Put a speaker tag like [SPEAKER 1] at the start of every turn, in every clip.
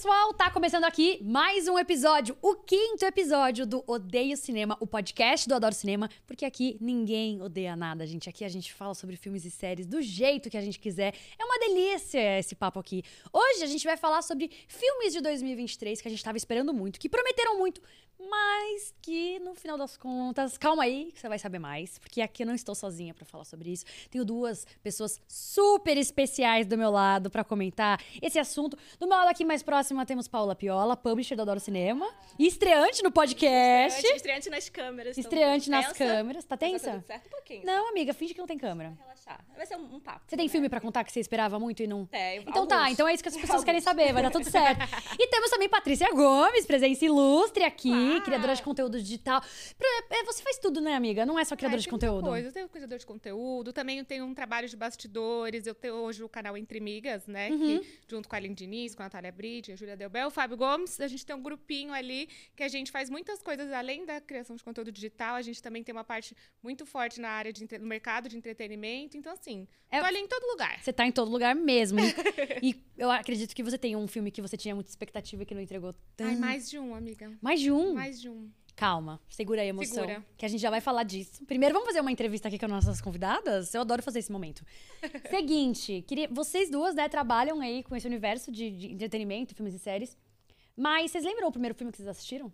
[SPEAKER 1] pessoal, tá começando aqui mais um episódio, o quinto episódio do Odeio Cinema, o podcast do Adoro Cinema, porque aqui ninguém odeia nada, gente. Aqui a gente fala sobre filmes e séries do jeito que a gente quiser. É uma delícia esse papo aqui. Hoje a gente vai falar sobre filmes de 2023 que a gente tava esperando muito, que prometeram muito, mas que no final das contas, calma aí, que você vai saber mais, porque aqui eu não estou sozinha para falar sobre isso. Tenho duas pessoas super especiais do meu lado para comentar esse assunto. Do meu lado aqui mais próximo temos Paula Piola, publisher do Adoro Cinema, e estreante no podcast.
[SPEAKER 2] Estreante, estreante nas câmeras. então,
[SPEAKER 1] Estreante nas
[SPEAKER 2] tensa,
[SPEAKER 1] câmeras. Tá
[SPEAKER 2] vai
[SPEAKER 1] tensa?
[SPEAKER 2] tudo certo um pouquinho.
[SPEAKER 1] Não, amiga, finge que não tem câmera.
[SPEAKER 2] Vai relaxar. Vai ser um, um papo.
[SPEAKER 1] Você tem
[SPEAKER 2] né?
[SPEAKER 1] filme pra contar que você esperava muito e não.
[SPEAKER 2] Tem,
[SPEAKER 1] Então tá,
[SPEAKER 2] alguns.
[SPEAKER 1] então é isso que as pessoas querem
[SPEAKER 2] Alguns.
[SPEAKER 1] saber, vai dar tudo certo. E temos também Patrícia Gomes, presença ilustre aqui,
[SPEAKER 2] Ah.
[SPEAKER 1] criadora de conteúdo digital. É, Você faz tudo, né, amiga? Não é só criadora
[SPEAKER 3] Ah,
[SPEAKER 1] de conteúdo.
[SPEAKER 3] Coisa. Eu tenho criador de conteúdo, também eu tenho um trabalho de bastidores, eu tenho hoje o canal Entre Migas, né?
[SPEAKER 1] Uhum.
[SPEAKER 3] Que, junto com a Aline Diniz, com a Natália Bride, a Júlia Delbel, o Fábio Gomes, a gente tem um grupinho ali que a gente faz muitas coisas além da criação de conteúdo digital, a gente também tem uma parte muito forte na área de no mercado de entretenimento. Então, assim,
[SPEAKER 1] É-
[SPEAKER 3] tô ali em todo lugar.
[SPEAKER 1] Você tá em todo lugar mesmo. e eu acredito que você tem um filme que você tinha muita expectativa e que não entregou tanto.
[SPEAKER 3] Ai, mais de um, amiga.
[SPEAKER 1] Mais de um?
[SPEAKER 3] Mais de um.
[SPEAKER 1] Calma, segura aí a emoção.
[SPEAKER 3] Segura.
[SPEAKER 1] Que a gente já vai falar disso. Primeiro, vamos fazer uma entrevista aqui com as nossas convidadas? Eu adoro fazer esse momento. Seguinte, queria, vocês duas, né, trabalham aí com esse universo de, de entretenimento, filmes e séries. Mas vocês lembram o primeiro filme que vocês assistiram?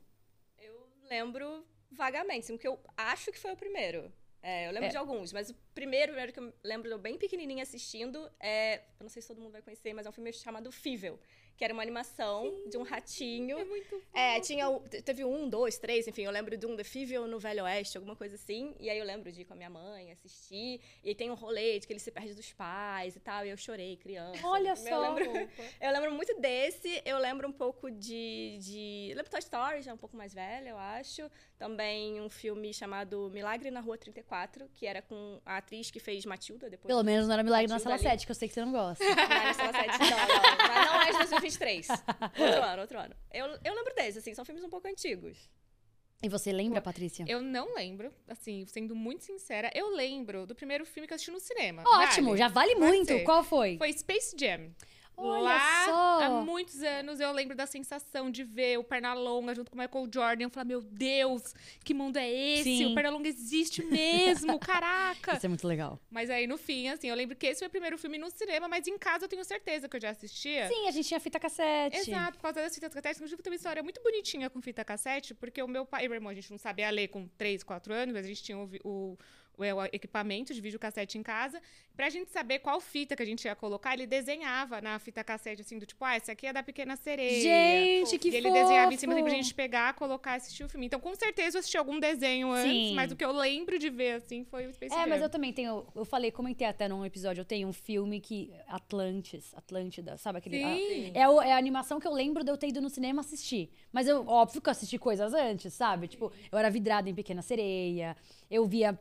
[SPEAKER 2] Eu lembro vagamente, assim, porque eu acho que foi o primeiro. É, eu lembro
[SPEAKER 1] É.
[SPEAKER 2] de alguns, mas o primeiro, primeiro que eu lembro, eu bem pequenininha assistindo, é... Eu não sei se todo mundo vai conhecer, mas é um filme chamado Fível, que era uma animação de um ratinho.
[SPEAKER 3] É muito
[SPEAKER 2] É, tinha, o- te- teve um, dois, três, enfim, eu lembro de um The Fível no Velho Oeste, alguma coisa assim. E aí eu lembro de ir com a minha mãe, assistir. E tem um rolê de que ele se perde dos pais e tal. E eu chorei, criança.
[SPEAKER 1] Olha
[SPEAKER 2] Eu
[SPEAKER 1] só.
[SPEAKER 2] lembro, eu lembro muito desse. Eu lembro um pouco de. de eu lembro Toy Story, já um pouco mais velha, eu acho. Também um filme chamado Milagre na Rua 34, que era com a atriz que fez Matilda depois.
[SPEAKER 1] Pelo menos não era Milagre na
[SPEAKER 2] Matilda
[SPEAKER 1] Sala
[SPEAKER 2] ali.
[SPEAKER 1] 7, que eu sei que você não gosta.
[SPEAKER 2] Não, era Sala 7, não, não. Mas não é de 2023. Outro ano, outro ano. Eu, eu lembro desse, assim, são filmes um pouco antigos.
[SPEAKER 1] E você lembra, Patrícia?
[SPEAKER 3] Eu não lembro, assim, sendo muito sincera, eu lembro do primeiro filme que eu assisti no cinema.
[SPEAKER 1] Ótimo,
[SPEAKER 3] vale?
[SPEAKER 1] já vale
[SPEAKER 3] Pode
[SPEAKER 1] muito.
[SPEAKER 3] ser.
[SPEAKER 1] Qual foi?
[SPEAKER 3] Foi Space Jam.
[SPEAKER 1] Olha
[SPEAKER 3] Lá,
[SPEAKER 1] só.
[SPEAKER 3] há muitos anos, eu lembro da sensação de ver o Pernalonga junto com o Michael Jordan. Eu falei, meu Deus, que mundo é esse?
[SPEAKER 1] Sim.
[SPEAKER 3] O Pernalonga existe mesmo, caraca!
[SPEAKER 1] Isso é muito legal.
[SPEAKER 3] Mas aí, no fim, assim, eu lembro que esse foi o primeiro filme no cinema, mas em casa eu tenho certeza que eu já assistia.
[SPEAKER 1] Sim, a gente tinha fita cassete.
[SPEAKER 3] Exato, por causa das fitas cassete. Inclusive, tem uma história muito bonitinha com fita cassete, porque o meu pai e meu irmão, a gente não sabia ler com 3, 4 anos, mas a gente tinha o, o- o- o equipamento de videocassete em casa. Pra gente saber qual fita que a gente ia colocar, ele desenhava na fita cassete, assim, do tipo, ah, essa aqui é da Pequena Sereia.
[SPEAKER 1] Gente, que
[SPEAKER 3] e ele
[SPEAKER 1] fofo.
[SPEAKER 3] desenhava em cima assim, pra gente pegar, colocar e assistir o filme. Então, com certeza, eu assisti algum desenho antes,
[SPEAKER 1] Sim.
[SPEAKER 3] mas o que eu lembro de ver, assim, foi o Space
[SPEAKER 1] É,
[SPEAKER 3] Jam.
[SPEAKER 1] mas eu também tenho. Eu falei, comentei até num episódio, eu tenho um filme que. Atlantis, Atlântida, sabe aquele.
[SPEAKER 3] Sim.
[SPEAKER 1] a- é, o- é a animação que eu lembro de eu ter ido no cinema assistir. Mas eu, óbvio que eu assisti coisas antes, sabe? Tipo, eu era vidrada em Pequena Sereia, eu via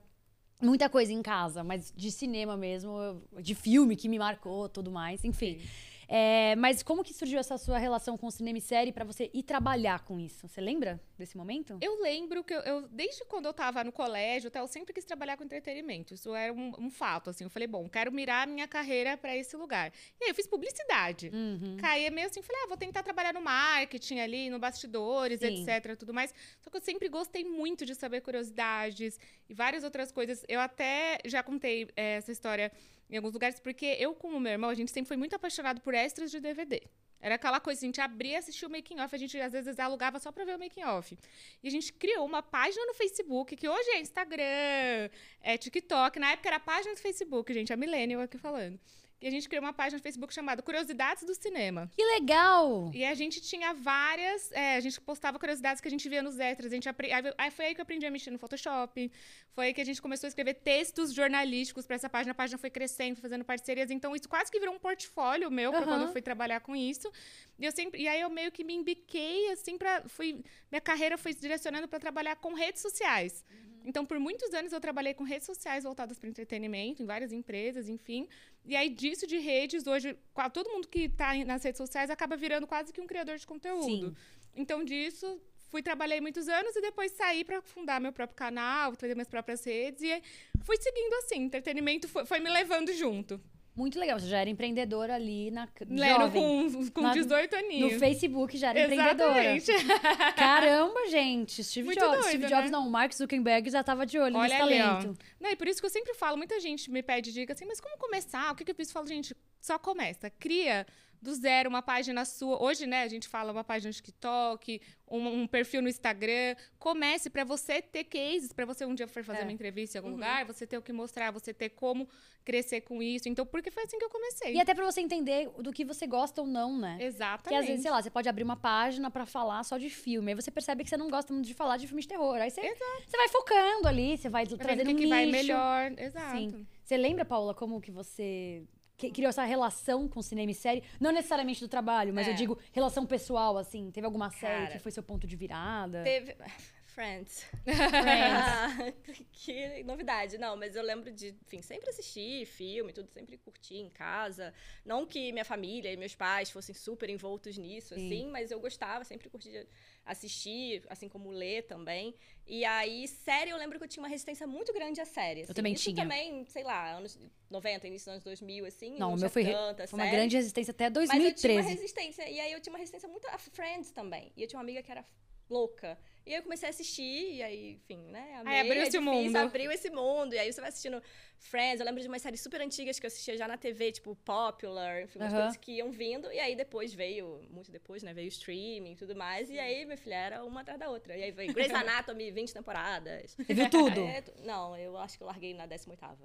[SPEAKER 1] muita coisa em casa, mas de cinema mesmo, de filme que me marcou, tudo mais, enfim. É, mas como que surgiu essa sua relação com o cinema e série pra você ir trabalhar com isso? Você lembra desse momento?
[SPEAKER 3] Eu lembro que eu, eu- desde quando eu tava no colégio, até eu sempre quis trabalhar com entretenimento. Isso era um, um fato, assim. Eu falei, bom, quero mirar a minha carreira pra esse lugar. E aí eu fiz publicidade.
[SPEAKER 1] Uhum.
[SPEAKER 3] Caí meio assim, falei, ah, vou tentar trabalhar no marketing ali, no bastidores,
[SPEAKER 1] Sim.
[SPEAKER 3] etc, tudo mais. Só que eu sempre gostei muito de saber curiosidades e várias outras coisas. Eu até já contei eh, essa história em alguns lugares, porque eu com o meu irmão, a gente sempre foi muito apaixonado por extras de DVD. Era aquela coisa, a gente abria e assistia o making off, a gente às vezes alugava só pra ver o making off. E a gente criou uma página no Facebook, que hoje é Instagram, é TikTok, na época era a página do Facebook, gente, a Millennial aqui falando. E a gente criou uma página no Facebook chamada Curiosidades do Cinema.
[SPEAKER 1] Que legal!
[SPEAKER 3] E a gente tinha várias. é, a gente postava curiosidades que a gente via nos extras. A gente apre... aí- foi aí que eu aprendi a mexer no Photoshop. Foi aí que a gente começou a escrever textos jornalísticos para essa página. A página foi crescendo, fazendo parcerias. Então, isso quase que virou um portfólio meu
[SPEAKER 1] Aham.
[SPEAKER 3] quando eu fui trabalhar com isso. E, eu sempre... e aí eu meio que me embiquei, assim, pra. Fui... Minha carreira foi se direcionando para trabalhar com redes sociais. Então, por muitos anos, eu trabalhei com redes sociais voltadas para entretenimento, em várias empresas, enfim. E aí, disso de redes, hoje, todo mundo que está nas redes sociais acaba virando quase que um criador de conteúdo.
[SPEAKER 1] Sim.
[SPEAKER 3] Então, disso, fui trabalhei muitos anos e depois saí para fundar meu próprio canal, fazer minhas próprias redes. E fui seguindo assim. Entretenimento foi, foi me levando junto.
[SPEAKER 1] Muito legal. Você já era empreendedora ali na
[SPEAKER 3] Lero
[SPEAKER 1] jovem.
[SPEAKER 3] com, com
[SPEAKER 1] Na-
[SPEAKER 3] 18 aninhos.
[SPEAKER 1] No Facebook já era empreendedora.
[SPEAKER 3] Exatamente.
[SPEAKER 1] Caramba, gente. Steve
[SPEAKER 3] Muito
[SPEAKER 1] Jobs.
[SPEAKER 3] doido,
[SPEAKER 1] Steve
[SPEAKER 3] né?
[SPEAKER 1] Jobs não, o Mark Zuckerberg já tava de olho
[SPEAKER 3] Olha
[SPEAKER 1] nesse
[SPEAKER 3] ali, ó.
[SPEAKER 1] talento.
[SPEAKER 3] Não, e por isso que eu sempre falo, muita gente me pede dica assim, mas como começar? O que, que eu preciso? Eu falo, gente, só começa. Cria do zero uma página sua. Hoje, né, a gente fala uma página no TikTok, um, um perfil no Instagram. Comece pra você ter cases, pra você um dia for fazer
[SPEAKER 2] É.
[SPEAKER 3] uma entrevista em algum
[SPEAKER 2] Uhum.
[SPEAKER 3] lugar, você ter o que mostrar, você ter como crescer com isso. Então, porque foi assim que eu comecei.
[SPEAKER 1] E até pra você entender do que você gosta ou não, né?
[SPEAKER 3] Exatamente.
[SPEAKER 1] Porque às vezes, sei lá, você pode abrir uma página pra falar só de filme. Aí você percebe que você não gosta muito de falar de filme de terror. Aí você, você vai focando ali, você vai trazendo
[SPEAKER 3] o que,
[SPEAKER 1] um
[SPEAKER 3] que vai melhor. Exato.
[SPEAKER 1] Sim. Você lembra, Paula, como que você que- criou essa relação com cinema e série? Não necessariamente do trabalho, mas
[SPEAKER 2] É.
[SPEAKER 1] eu digo relação pessoal, assim. Teve alguma série
[SPEAKER 2] Cara.
[SPEAKER 1] que foi seu ponto de virada?
[SPEAKER 2] Teve. Friends.
[SPEAKER 1] Friends.
[SPEAKER 2] que novidade. Não, mas eu lembro de, enfim, sempre assistir filme, tudo, sempre curtir em casa. Não que minha família e meus pais fossem super envoltos nisso,
[SPEAKER 1] Sim.
[SPEAKER 2] assim, mas eu gostava, sempre curtia assistir, assim como ler também. E aí, série, eu lembro que eu tinha uma resistência muito grande à série. assim.
[SPEAKER 1] também
[SPEAKER 2] Isso
[SPEAKER 1] tinha.
[SPEAKER 2] também, sei lá, anos 90, início dos anos 2000, assim.
[SPEAKER 1] Não, o meu foi,
[SPEAKER 2] tanta
[SPEAKER 1] foi uma
[SPEAKER 2] série.
[SPEAKER 1] grande resistência até
[SPEAKER 2] Mas eu tinha uma
[SPEAKER 1] 2013.
[SPEAKER 2] resistência. E aí eu tinha uma resistência muito a Friends também. E eu tinha uma amiga que era louca. E aí eu comecei a assistir, e aí, enfim, né? Amei,
[SPEAKER 3] abriu
[SPEAKER 2] é
[SPEAKER 3] esse
[SPEAKER 2] difícil,
[SPEAKER 3] mundo.
[SPEAKER 2] Abriu esse mundo. E aí você vai assistindo Friends. Eu lembro de umas séries super antigas que eu assistia já na TV, tipo Popular, enfim, umas
[SPEAKER 1] Aham.
[SPEAKER 2] coisas que iam vindo. E aí depois veio, muito depois, né? Veio o streaming e tudo mais. E aí, minha filha, era uma atrás da outra. E aí veio Grey's Anatomy, 20 temporadas.
[SPEAKER 1] Você viu tudo?
[SPEAKER 2] É, não, eu acho que eu larguei na 18ª.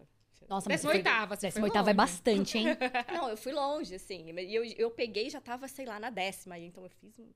[SPEAKER 1] Nossa, mas
[SPEAKER 3] Décima
[SPEAKER 1] você foi-
[SPEAKER 3] oitava, você
[SPEAKER 1] décima
[SPEAKER 3] foi
[SPEAKER 1] oitava é
[SPEAKER 3] longe.
[SPEAKER 1] bastante, hein?
[SPEAKER 2] Não, eu fui longe, assim. E eu, eu peguei e já tava, sei lá, na décima. Então eu fiz um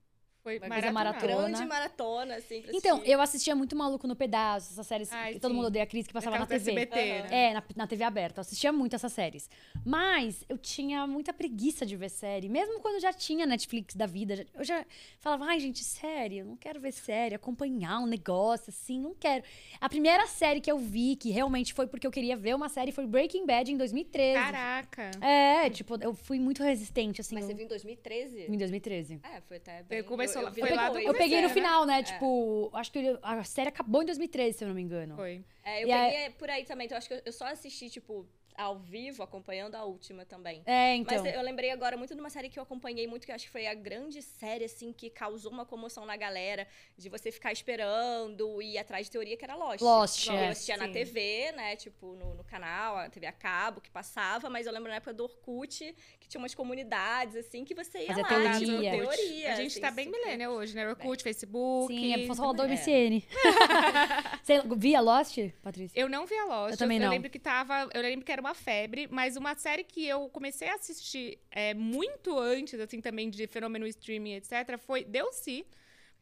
[SPEAKER 3] Foi maratonado.
[SPEAKER 1] maratona.
[SPEAKER 2] grande maratona, assim, pra
[SPEAKER 1] Então,
[SPEAKER 2] assistir.
[SPEAKER 1] eu assistia muito Maluco no Pedaço, essas séries
[SPEAKER 3] Ai,
[SPEAKER 1] que todo
[SPEAKER 3] sim.
[SPEAKER 1] mundo odeia a Cris, que passava na TV.
[SPEAKER 3] SBT,
[SPEAKER 2] Aham.
[SPEAKER 3] né?
[SPEAKER 1] É, na, na TV aberta. Eu assistia muito essas séries. Mas eu tinha muita preguiça de ver série. Mesmo quando já tinha Netflix da vida. Eu já falava, ai, gente, série, eu não quero ver série, acompanhar um negócio assim, não quero. A primeira série que eu vi, que realmente foi porque eu queria ver uma série, foi Breaking Bad em 2013.
[SPEAKER 3] Caraca.
[SPEAKER 1] É, tipo, eu fui muito resistente, assim.
[SPEAKER 2] Mas
[SPEAKER 1] eu-
[SPEAKER 2] você viu em 2013?
[SPEAKER 1] Em 2013.
[SPEAKER 2] É, foi até bem... eu, eu vi
[SPEAKER 3] foi lá do.
[SPEAKER 1] Eu peguei no final, né? Tipo, acho que a série acabou em 2013, se eu não me engano.
[SPEAKER 3] Foi.
[SPEAKER 2] É, eu
[SPEAKER 1] E aí-
[SPEAKER 2] peguei por aí também. Então, acho que eu, eu só assisti, tipo, ao vivo, acompanhando a última também.
[SPEAKER 1] É, então.
[SPEAKER 2] Mas eu lembrei agora muito de uma série que eu acompanhei muito, que eu acho que foi a grande série, assim, que causou uma comoção na galera, de você ficar esperando e ir atrás de teoria, que era Lost.
[SPEAKER 1] Lost,
[SPEAKER 2] Eu
[SPEAKER 1] é,
[SPEAKER 2] assistia na
[SPEAKER 3] sim.
[SPEAKER 2] TV, né, tipo, no, no canal, a TV a cabo, que passava, mas eu lembro na época do Orkut, que tinha umas comunidades, assim, que você ia
[SPEAKER 1] Fazia
[SPEAKER 2] lá,
[SPEAKER 1] teoria.
[SPEAKER 2] tipo, teoria.
[SPEAKER 3] A gente
[SPEAKER 2] assim,
[SPEAKER 3] tá bem
[SPEAKER 2] super-
[SPEAKER 3] milênio hoje, né? Orkut, Facebook.
[SPEAKER 1] Sim, é, só falar do
[SPEAKER 2] É.
[SPEAKER 1] MCN. Você via Lost, Patrícia?
[SPEAKER 3] Eu não vi a Lost.
[SPEAKER 1] Eu também não.
[SPEAKER 3] Eu lembro que tava. Eu lembro que era uma febre, mas uma série que eu comecei a assistir é, muito antes, assim, também de fenômeno streaming, etc., foi Delcy.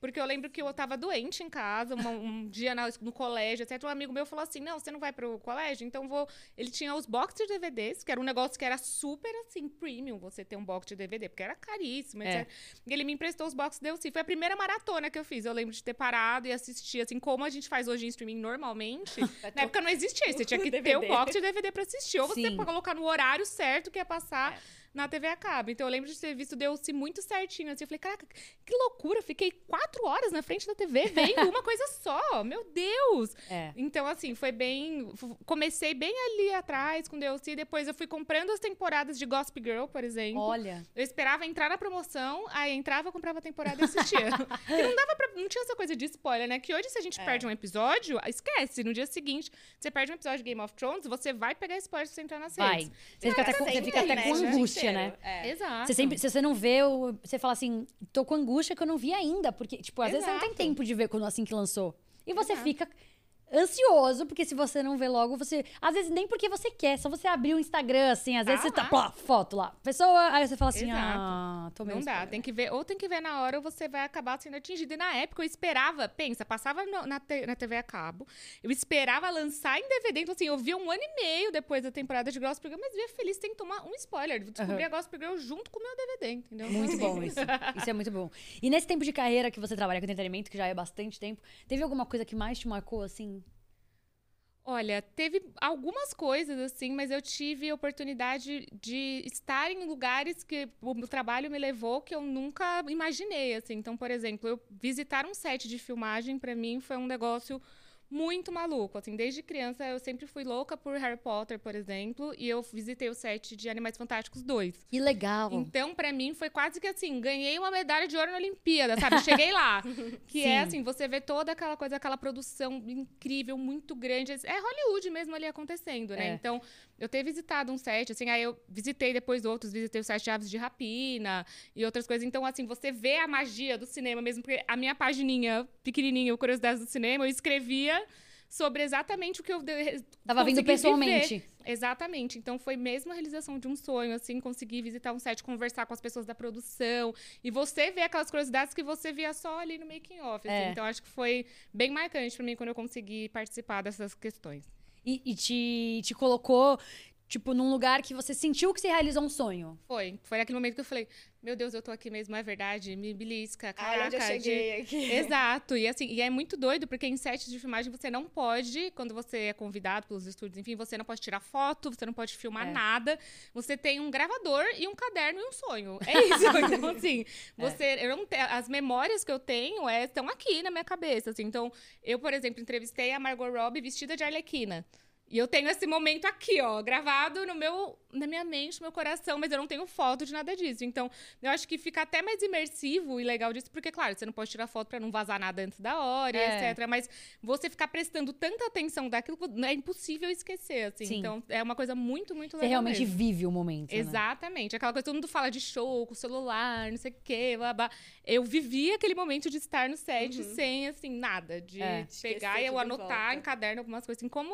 [SPEAKER 3] Porque eu lembro que eu tava doente em casa, uma- um dia na- no colégio, etc. Um amigo meu falou assim: não, você não vai pro colégio? Então vou. Ele tinha os box de DVDs, que era um negócio que era super assim, premium, você ter um box de DVD, porque era caríssimo,
[SPEAKER 1] É.
[SPEAKER 3] etc. E ele me emprestou os boxes Delcy. Foi a primeira maratona que eu fiz. Eu lembro de ter parado e assistir, assim, como a gente faz hoje em streaming normalmente. Na época não existia isso. Você tinha que ter o
[SPEAKER 2] DVD.
[SPEAKER 3] box de DVD pra assistir. Ou você
[SPEAKER 1] Sim.
[SPEAKER 3] colocar no horário certo que ia passar
[SPEAKER 2] É.
[SPEAKER 3] na TV a cabo. Então eu lembro de ter visto Deu-se muito certinho. Assim, eu falei, caraca, que loucura. Fiquei quatro horas na frente da TV vendo uma coisa só. Meu Deus!
[SPEAKER 1] É.
[SPEAKER 3] Então, assim, foi bem. Comecei bem ali atrás com Deu-se. Depois eu fui comprando as temporadas de Gossip Girl, por exemplo.
[SPEAKER 1] Olha.
[SPEAKER 3] Eu esperava entrar na promoção, aí entrava, comprava a temporada e assistia. Porque não dava pra. Não tinha essa coisa de spoiler, né? Que hoje, se a gente
[SPEAKER 2] É.
[SPEAKER 3] perde um episódio, esquece. No dia seguinte, você perde um episódio de Game of Thrones, você vai pegar spoiler se você entrar nas
[SPEAKER 1] Vai.
[SPEAKER 3] redes.
[SPEAKER 1] Você fica até com, você fica até
[SPEAKER 2] né,
[SPEAKER 1] com
[SPEAKER 2] o dia
[SPEAKER 1] angústia, né?
[SPEAKER 2] É.
[SPEAKER 3] Exato.
[SPEAKER 1] Você sempre, se você não vê, o- você fala assim, tô com angústia que eu não vi ainda. Porque, tipo, às vezes você não tem
[SPEAKER 3] Exato.
[SPEAKER 1] tempo de ver quando assim que lançou. E você
[SPEAKER 3] Exato.
[SPEAKER 1] fica ansioso, porque se você não vê logo, você. Às vezes nem porque você quer, só você abrir o Instagram, assim, às vezes
[SPEAKER 3] Tá
[SPEAKER 1] você tá.
[SPEAKER 3] lá.
[SPEAKER 1] Plá, foto lá. Pessoa, aí você fala assim,
[SPEAKER 3] Exato.
[SPEAKER 1] ah, tomei
[SPEAKER 3] Não dá, tem que ver, ou tem que ver na hora ou você vai acabar sendo atingido. E na época eu esperava, pensa, passava no- na, te- na TV a cabo, eu esperava lançar em DVD, então assim, eu vi um ano e meio depois da temporada de Gossip Girl, mas via feliz, tem que tomar um spoiler, descobri a Gossip Girl junto com o meu DVD, entendeu? Então,
[SPEAKER 1] Muito
[SPEAKER 3] assim,
[SPEAKER 1] bom isso. Isso é muito bom. E nesse tempo de carreira que você trabalha com entretenimento, que já é bastante tempo, teve alguma coisa que mais te marcou, assim?
[SPEAKER 3] Olha, teve algumas coisas assim, mas eu tive a oportunidade de estar em lugares que o trabalho me levou que eu nunca imaginei, assim. Então, por exemplo, eu visitar um set de filmagem para mim foi um negócio muito maluco. Assim, desde criança eu sempre fui louca por Harry Potter, por exemplo, e eu visitei o set de Animais Fantásticos 2.
[SPEAKER 1] Que legal.
[SPEAKER 3] Então, pra mim, foi quase que assim, ganhei uma medalha de ouro na Olimpíada, sabe? Cheguei lá. Que
[SPEAKER 1] Sim.
[SPEAKER 3] é assim, você vê toda aquela coisa, aquela produção incrível, muito grande. É Hollywood mesmo ali acontecendo, né?
[SPEAKER 1] É.
[SPEAKER 3] Então, eu ter visitado um set, assim, aí eu visitei depois outros, visitei o set de Aves de Rapina e outras coisas. Então, assim, você vê a magia do cinema mesmo, porque a minha pagininha pequenininha, o Curiosidades do Cinema, eu escrevia sobre exatamente o que eu de-
[SPEAKER 1] Tava vindo pessoalmente.
[SPEAKER 3] viver. Exatamente. Então foi mesmo a realização de um sonho, assim, conseguir visitar um set, conversar com as pessoas da produção e você ver aquelas curiosidades que você via só ali no making off. assim.
[SPEAKER 1] É.
[SPEAKER 3] Então acho que foi bem marcante pra mim quando eu consegui participar dessas questões.
[SPEAKER 1] E, e te, te colocou, tipo, num lugar que você sentiu que você realizou um sonho.
[SPEAKER 3] Foi, foi naquele momento que eu falei, meu Deus, eu tô aqui mesmo, é verdade, me belisca, caraca.
[SPEAKER 2] eu
[SPEAKER 3] de-
[SPEAKER 2] cheguei aqui.
[SPEAKER 3] Exato. E assim, e é muito doido, porque em sets de filmagem você não pode, quando você é convidado pelos estúdios, enfim, você não pode tirar foto, você não pode filmar
[SPEAKER 1] É.
[SPEAKER 3] nada. Você tem um gravador e um caderno e um sonho. É isso. então, assim, você. Eu não te- as memórias que eu tenho é, estão aqui na minha cabeça. Assim. Então, eu, por exemplo, entrevistei a Margot Robbie vestida de Arlequina. E eu tenho esse momento aqui, ó, gravado no meu, na minha mente, no meu coração, mas eu não tenho foto de nada disso. Então, eu acho que fica até mais imersivo e legal disso, porque, claro, você não pode tirar foto pra não vazar nada antes da hora,
[SPEAKER 1] É.
[SPEAKER 3] etc. Mas você ficar prestando tanta atenção daquilo, é impossível esquecer, assim.
[SPEAKER 1] Sim.
[SPEAKER 3] Então, é uma coisa muito, muito
[SPEAKER 1] Você
[SPEAKER 3] legal.
[SPEAKER 1] realmente
[SPEAKER 3] mesmo.
[SPEAKER 1] vive o momento. né?
[SPEAKER 3] Exatamente. Aquela coisa, todo mundo fala de show, com celular, não sei o quê, blá, blá. Eu vivi aquele momento de estar no set sem, assim, nada. De
[SPEAKER 1] É.
[SPEAKER 3] pegar e eu anotar em caderno algumas coisas, assim, como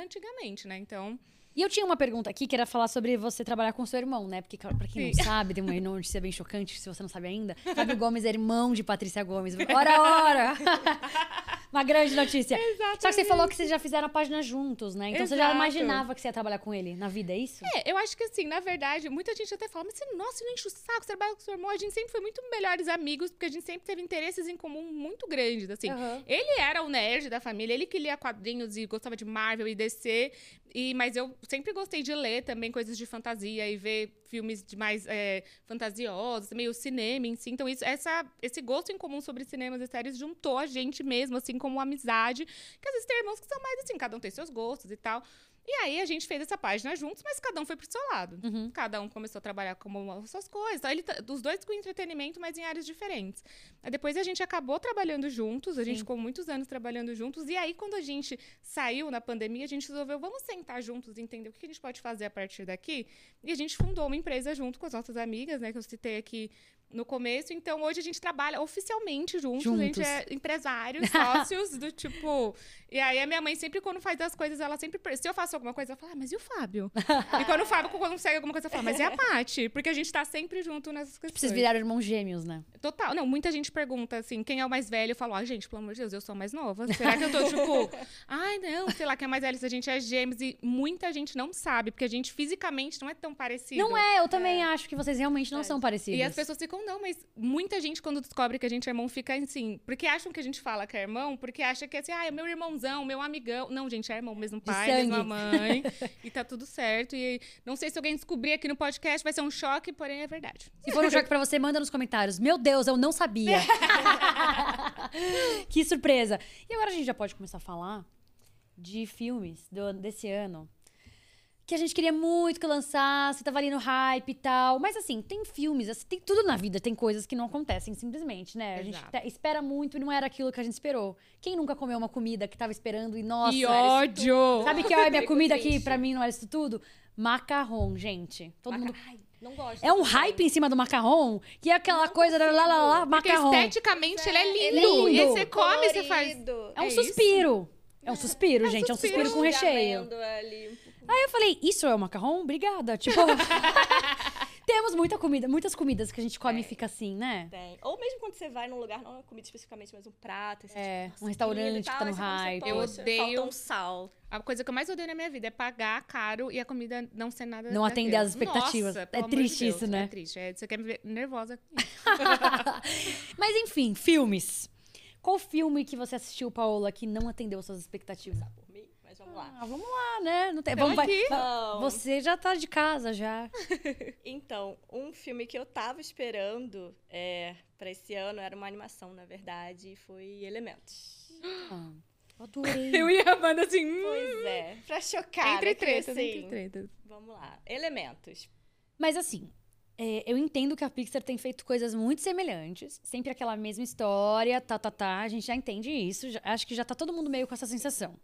[SPEAKER 3] antigamente, né? Então,
[SPEAKER 1] E eu tinha uma pergunta aqui que era falar sobre você trabalhar com seu irmão, né? Porque, pra quem não
[SPEAKER 3] Sim.
[SPEAKER 1] sabe, tem uma notícia bem chocante, se você não sabe ainda. Fábio Gomes é irmão de Patrícia Gomes. Ora, ora! uma grande notícia. Só que você falou que vocês já fizeram a página juntos, né? Então você já
[SPEAKER 3] Exato.
[SPEAKER 1] imaginava que você ia trabalhar com ele na vida, é isso?
[SPEAKER 3] É, eu acho que assim, na verdade, muita gente até fala, mas você, nossa, não enche o saco, você trabalha com seu irmão. A gente sempre foi muito melhores amigos, porque a gente sempre teve interesses em comum muito grandes, assim.
[SPEAKER 1] Aham.
[SPEAKER 3] Ele era o nerd da família, ele que lia quadrinhos e gostava de Marvel e DC, e, mas eu sempre gostei de ler também coisas de fantasia e ver filmes de mais é, fantasiosos, meio cinema em si. Então, isso, essa, esse gosto em comum sobre cinemas e séries juntou a gente mesmo, assim, como amizade. Que às vezes tem irmãos que são mais assim, cada um tem seus gostos e tal. E aí a gente fez essa página juntos, mas cada um foi pro seu lado.
[SPEAKER 1] Uhum.
[SPEAKER 3] Cada um começou a trabalhar com as suas coisas. Então, ele tá- os dois com entretenimento, mas em áreas diferentes. Aí depois a gente acabou trabalhando juntos, a gente
[SPEAKER 1] Sim.
[SPEAKER 3] ficou muitos anos trabalhando juntos. E aí, quando a gente saiu na pandemia, a gente resolveu, vamos sentar juntos e entender o que a gente pode fazer a partir daqui. E a gente fundou uma empresa junto com as nossas amigas, né, que eu citei aqui no começo. Então, hoje a gente trabalha oficialmente juntos. A gente
[SPEAKER 1] Juntos.
[SPEAKER 3] é empresários, sócios, do tipo... E aí, a minha mãe sempre, quando faz as coisas, ela sempre... Se eu faço alguma coisa, ela fala, ah, mas e o Fábio? e quando o Fábio consegue alguma coisa, ela fala, mas e a Paty? Porque a gente tá sempre junto nessas questões.
[SPEAKER 1] Vocês viraram irmãos gêmeos, né?
[SPEAKER 3] Total. Não, muita gente pergunta assim, quem é o mais velho? Eu falo, ah, gente, pelo amor de Deus, eu sou a mais nova. Será que eu tô, tipo, ai, não, sei lá, quem é mais velho se a gente é gêmeos. E muita gente não sabe, porque a gente fisicamente não é tão parecido.
[SPEAKER 1] Não é, eu também acho que vocês realmente não são parecidos.
[SPEAKER 3] E as pessoas ficam, não, mas muita gente, quando descobre que a gente é irmão, fica assim. Porque acham que a gente fala que é irmão, porque acha que é assim, ah, é meu irmãozão, meu amigão. Não, gente, é irmão, mesmo pai, mesma mãe. e tá tudo certo. E não sei se alguém descobrir aqui no podcast, vai ser um choque, porém é verdade.
[SPEAKER 1] Se for um choque pra você, manda nos comentários. Meu Deus, eu não sabia. que surpresa. E agora a gente já pode começar a falar de filmes do, desse ano. Que a gente queria muito que lançasse, tava ali no hype e tal. Mas assim, tem filmes, assim, tem tudo na vida, tem coisas que não acontecem simplesmente, né? A gente
[SPEAKER 3] Exato.
[SPEAKER 1] te- espera muito e não era aquilo que a gente esperou. Quem nunca comeu uma comida que tava esperando e, nossa,
[SPEAKER 3] e
[SPEAKER 2] isso
[SPEAKER 3] ódio!
[SPEAKER 1] sabe que é a minha comida aqui, pra mim, não era isso tudo? Macarrão, gente. Todo mundo
[SPEAKER 2] Ai, não gosto.
[SPEAKER 1] é um
[SPEAKER 2] também.
[SPEAKER 1] hype em cima do macarrão, que é aquela coisa da lá, lá, lá,
[SPEAKER 3] Porque
[SPEAKER 1] macarrão.
[SPEAKER 3] esteticamente ele é
[SPEAKER 2] Ele
[SPEAKER 3] lindo.
[SPEAKER 1] é
[SPEAKER 3] E aí
[SPEAKER 1] lindo.
[SPEAKER 3] você come, você faz.
[SPEAKER 2] Colorido.
[SPEAKER 1] É um
[SPEAKER 3] É isso?
[SPEAKER 1] suspiro. É um suspiro, gente, é um
[SPEAKER 3] suspiro.
[SPEAKER 1] suspiro com recheio.
[SPEAKER 2] ali.
[SPEAKER 1] Aí eu falei, isso é o macarrão? Obrigada. Tipo, temos muita comida, muitas comidas que a gente come e fica assim, né?
[SPEAKER 2] Tem. Ou mesmo quando você vai num lugar, não é comida especificamente, mas um prato. Assim,
[SPEAKER 1] É,
[SPEAKER 2] tipo,
[SPEAKER 1] um restaurante que tá no hype.
[SPEAKER 3] Eu
[SPEAKER 2] "Poxa,
[SPEAKER 3] odeio-
[SPEAKER 2] Falta um sal.
[SPEAKER 3] A coisa que eu mais odeio na minha vida é pagar caro e a comida não ser nada.
[SPEAKER 1] Não atender às expectativas.
[SPEAKER 3] Nossa,
[SPEAKER 1] É
[SPEAKER 3] de
[SPEAKER 1] triste
[SPEAKER 3] Deus,
[SPEAKER 1] isso, né?
[SPEAKER 3] É triste. É, você quer me ver nervosa.
[SPEAKER 1] Mas enfim, filmes. Qual filme que você assistiu, Paola, que não atendeu suas expectativas?
[SPEAKER 2] Mas vamos lá.
[SPEAKER 1] Ah, vamos lá, né? Não tem, vamos, vai-
[SPEAKER 3] aqui.
[SPEAKER 1] va-
[SPEAKER 2] Não.
[SPEAKER 1] Você já tá de casa já.
[SPEAKER 2] Então, um filme que eu tava esperando é, para esse ano era uma animação, na verdade, e foi Elementos.
[SPEAKER 1] Ah. Adorei.
[SPEAKER 3] Eu ia amando assim. hum,
[SPEAKER 2] Pois é, pra chocar.
[SPEAKER 3] entre
[SPEAKER 2] né,
[SPEAKER 3] tretas,
[SPEAKER 2] assim,
[SPEAKER 3] entre tretas.
[SPEAKER 2] Vamos lá. Elementos.
[SPEAKER 1] Mas assim, é, eu entendo que a Pixar tem feito coisas muito semelhantes, sempre aquela mesma história, tá, tá, tá, a gente já entende isso, já- acho que já tá todo mundo meio com essa sensação.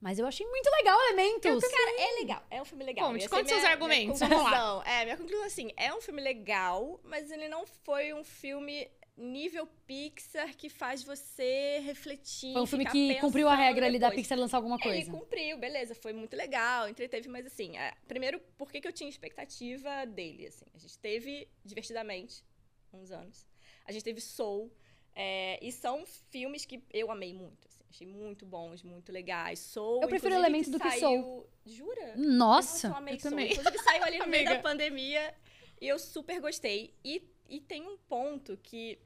[SPEAKER 1] Mas eu achei muito legal Elementos.
[SPEAKER 2] Cara, é legal. É um filme legal.
[SPEAKER 3] Conte,
[SPEAKER 2] é
[SPEAKER 3] conte seus
[SPEAKER 2] minha-
[SPEAKER 3] argumentos,
[SPEAKER 2] Minha
[SPEAKER 3] vamos lá.
[SPEAKER 2] conclusão. É, minha conclusão assim, é um filme legal, mas ele não foi um filme nível Pixar que faz você refletir.
[SPEAKER 1] Foi um filme que cumpriu a regra ali da
[SPEAKER 2] depois.
[SPEAKER 1] Pixar lançar alguma
[SPEAKER 2] Ele
[SPEAKER 1] coisa.
[SPEAKER 2] cumpriu, beleza, foi muito legal, entreteve, mas assim, é, primeiro, por que, que eu tinha expectativa dele, assim? A gente teve Divertidamente, uns anos. A gente teve Soul, é, e são filmes que eu amei muito, achei muito bons, muito legais. Soul,
[SPEAKER 1] Eu prefiro
[SPEAKER 2] inclusive,
[SPEAKER 1] Elemento do que
[SPEAKER 2] saiu... Jura?
[SPEAKER 1] Nossa!
[SPEAKER 2] eu amei
[SPEAKER 3] eu
[SPEAKER 2] Soul.
[SPEAKER 3] também.
[SPEAKER 2] Inclusive, saiu ali no meio da pandemia, e eu super gostei. E, e tem um ponto que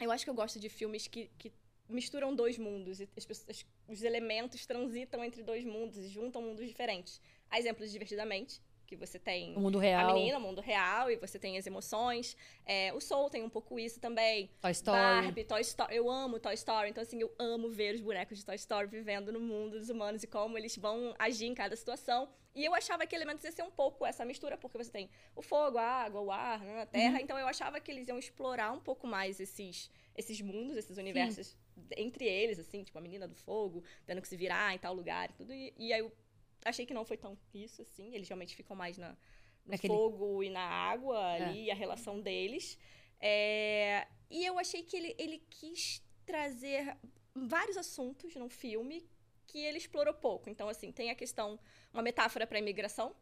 [SPEAKER 2] eu acho que eu gosto de filmes que, que misturam dois mundos. E as pessoas- os elementos transitam entre dois mundos e juntam mundos diferentes. Há exemplos de Divertidamente, que você tem
[SPEAKER 1] O mundo
[SPEAKER 2] a
[SPEAKER 1] real,
[SPEAKER 2] menina, o mundo real, e você tem as emoções. É, o Soul tem um pouco isso também.
[SPEAKER 1] Toy Story.
[SPEAKER 2] Barbie, Toy Story. Eu amo Toy Story. Então, assim, eu amo ver os bonecos de Toy Story vivendo no mundo dos humanos e como eles vão agir em cada situação. E eu achava que Elementos ia ser um pouco essa mistura, porque você tem o fogo, a água, o ar, né, a terra. Então, eu achava que eles iam explorar um pouco mais esses, esses mundos, esses universos entre eles, assim, tipo a menina do fogo, tendo que se virar em tal lugar e tudo. E, e aí eu achei que não foi tão isso, assim. Eles realmente ficam mais na, no
[SPEAKER 1] Naquele-
[SPEAKER 2] fogo e na água ali, a relação deles. É, e eu achei que ele, ele quis trazer vários assuntos num filme que ele explorou pouco. Então, assim, tem a questão, uma metáfora para a imigração,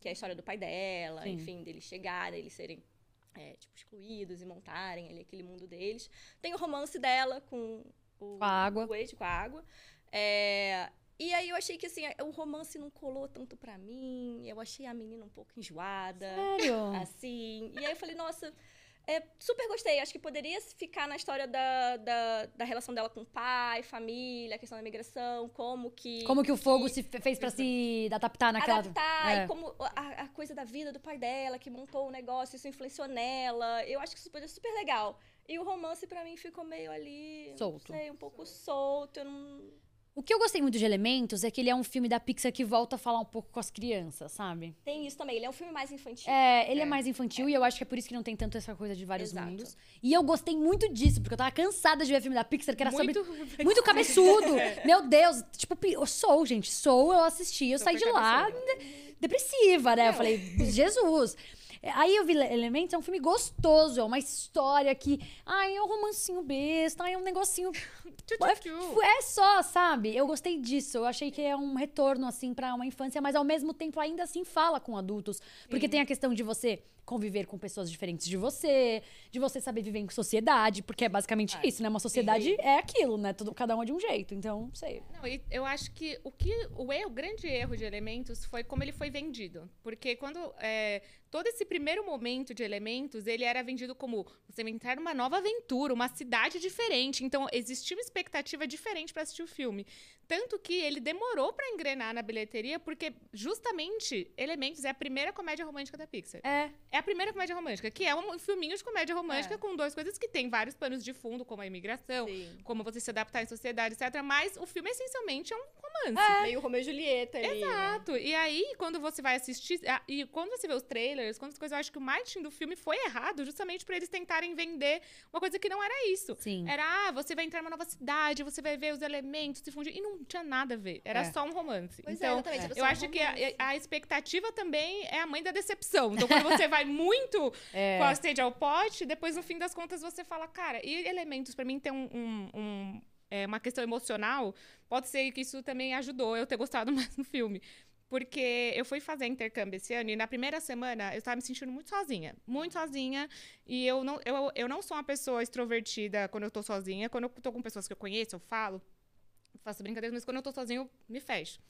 [SPEAKER 2] que é a história do pai dela,
[SPEAKER 1] Sim.
[SPEAKER 2] enfim, deles chegarem, eles serem é, tipo, excluídos e montarem ali aquele mundo deles. Tem o romance dela com o,
[SPEAKER 1] Com a água.
[SPEAKER 2] o com a água. É, e aí eu achei que assim, o romance não colou tanto pra mim. Eu achei a menina um pouco enjoada.
[SPEAKER 1] Sério?
[SPEAKER 2] Assim. E aí eu falei, nossa, é, super gostei. Acho que poderia ficar na história da, da, da relação dela com o pai, família, a questão da imigração, como que.
[SPEAKER 1] Como que o fogo se fe- fez pra se adaptar naquela...
[SPEAKER 2] Adaptar,
[SPEAKER 1] É.
[SPEAKER 2] e como a, a coisa da vida do pai dela, que montou o negócio, isso influenciou nela. Eu acho que isso poderia ser super legal. E o romance, pra mim, ficou meio ali.
[SPEAKER 1] Solto.
[SPEAKER 2] Não sei, um pouco solto. Eu não.
[SPEAKER 1] O que eu gostei muito de Elementos é que ele é um filme da Pixar que volta a falar um pouco com as crianças, sabe?
[SPEAKER 2] Tem isso também. Ele é um filme mais infantil.
[SPEAKER 1] É, ele é,
[SPEAKER 3] É.
[SPEAKER 1] mais infantil e eu acho que é por isso que não tem tanto essa coisa de vários
[SPEAKER 2] Exato.
[SPEAKER 1] mundos. E eu gostei muito disso, porque eu tava cansada de ver filme da Pixar que era
[SPEAKER 3] Muito,
[SPEAKER 1] sobre muito cabeçudo. Meu Deus, tipo, eu sou, gente, sou, eu assisti, eu saí de lá depressiva, né? Eu falei, Jesus. É, Aí eu vi Le- Elementos, é um filme gostoso, é uma história que, ai, é um romancinho besta, ai, é um negocinho é só, sabe? Eu gostei disso. Eu achei que é um retorno, assim, pra uma infância, mas ao mesmo tempo ainda assim fala com adultos. Porque tem a questão de você conviver com pessoas diferentes de você, de você saber viver em sociedade, porque é basicamente
[SPEAKER 2] É.
[SPEAKER 1] isso, né? Uma sociedade é aquilo, né? Tudo, cada um é de um jeito. Então, não sei.
[SPEAKER 3] Não, e eu acho que o que o, erro, o grande erro de Elementos foi como ele foi vendido. Porque quando é, todo esse primeiro momento de Elementos, ele era vendido como você vai entrar numa nova aventura, uma cidade diferente. Então, existia uma expectativa diferente para assistir o filme. Tanto que ele demorou para engrenar na bilheteria, porque justamente Elementos é a primeira comédia romântica da Pixar.
[SPEAKER 1] É.
[SPEAKER 3] É a primeira comédia romântica, que é um filminho de comédia romântica
[SPEAKER 2] É.
[SPEAKER 3] com duas coisas que tem vários panos de fundo, como a imigração,
[SPEAKER 2] Sim.
[SPEAKER 3] como você se adaptar em sociedade, etc. Mas o filme essencialmente é um romance.
[SPEAKER 2] Meio Romeu e Julieta ali. né?
[SPEAKER 3] Exato. E aí, quando você vai assistir. ah, E quando você vê os trailers, quando as coisas, eu acho que o marketing do filme foi errado, justamente pra eles tentarem vender uma coisa que não era isso.
[SPEAKER 1] Sim.
[SPEAKER 3] Era, ah, você vai entrar numa nova cidade, você vai ver os elementos se fundir. E não tinha nada a ver. Era
[SPEAKER 1] É.
[SPEAKER 3] só um romance.
[SPEAKER 2] Pois é,
[SPEAKER 3] então,
[SPEAKER 2] só
[SPEAKER 3] eu
[SPEAKER 2] um
[SPEAKER 3] acho que a, a expectativa também é a mãe da decepção. Então, quando você vai muito
[SPEAKER 1] É.
[SPEAKER 3] com a sede ao pote, depois, no fim das contas, você fala, cara, e elementos, pra mim, tem um, um- um, é, uma questão emocional, pode ser que isso também ajudou eu ter gostado mais no filme. Porque eu fui fazer intercâmbio esse ano e na primeira semana eu estava me sentindo muito sozinha. Muito sozinha. E eu não, eu, eu não sou uma pessoa extrovertida quando eu tô sozinha. Quando eu tô com pessoas que eu conheço, eu falo, faço brincadeira, mas quando eu tô sozinha, eu me fecho.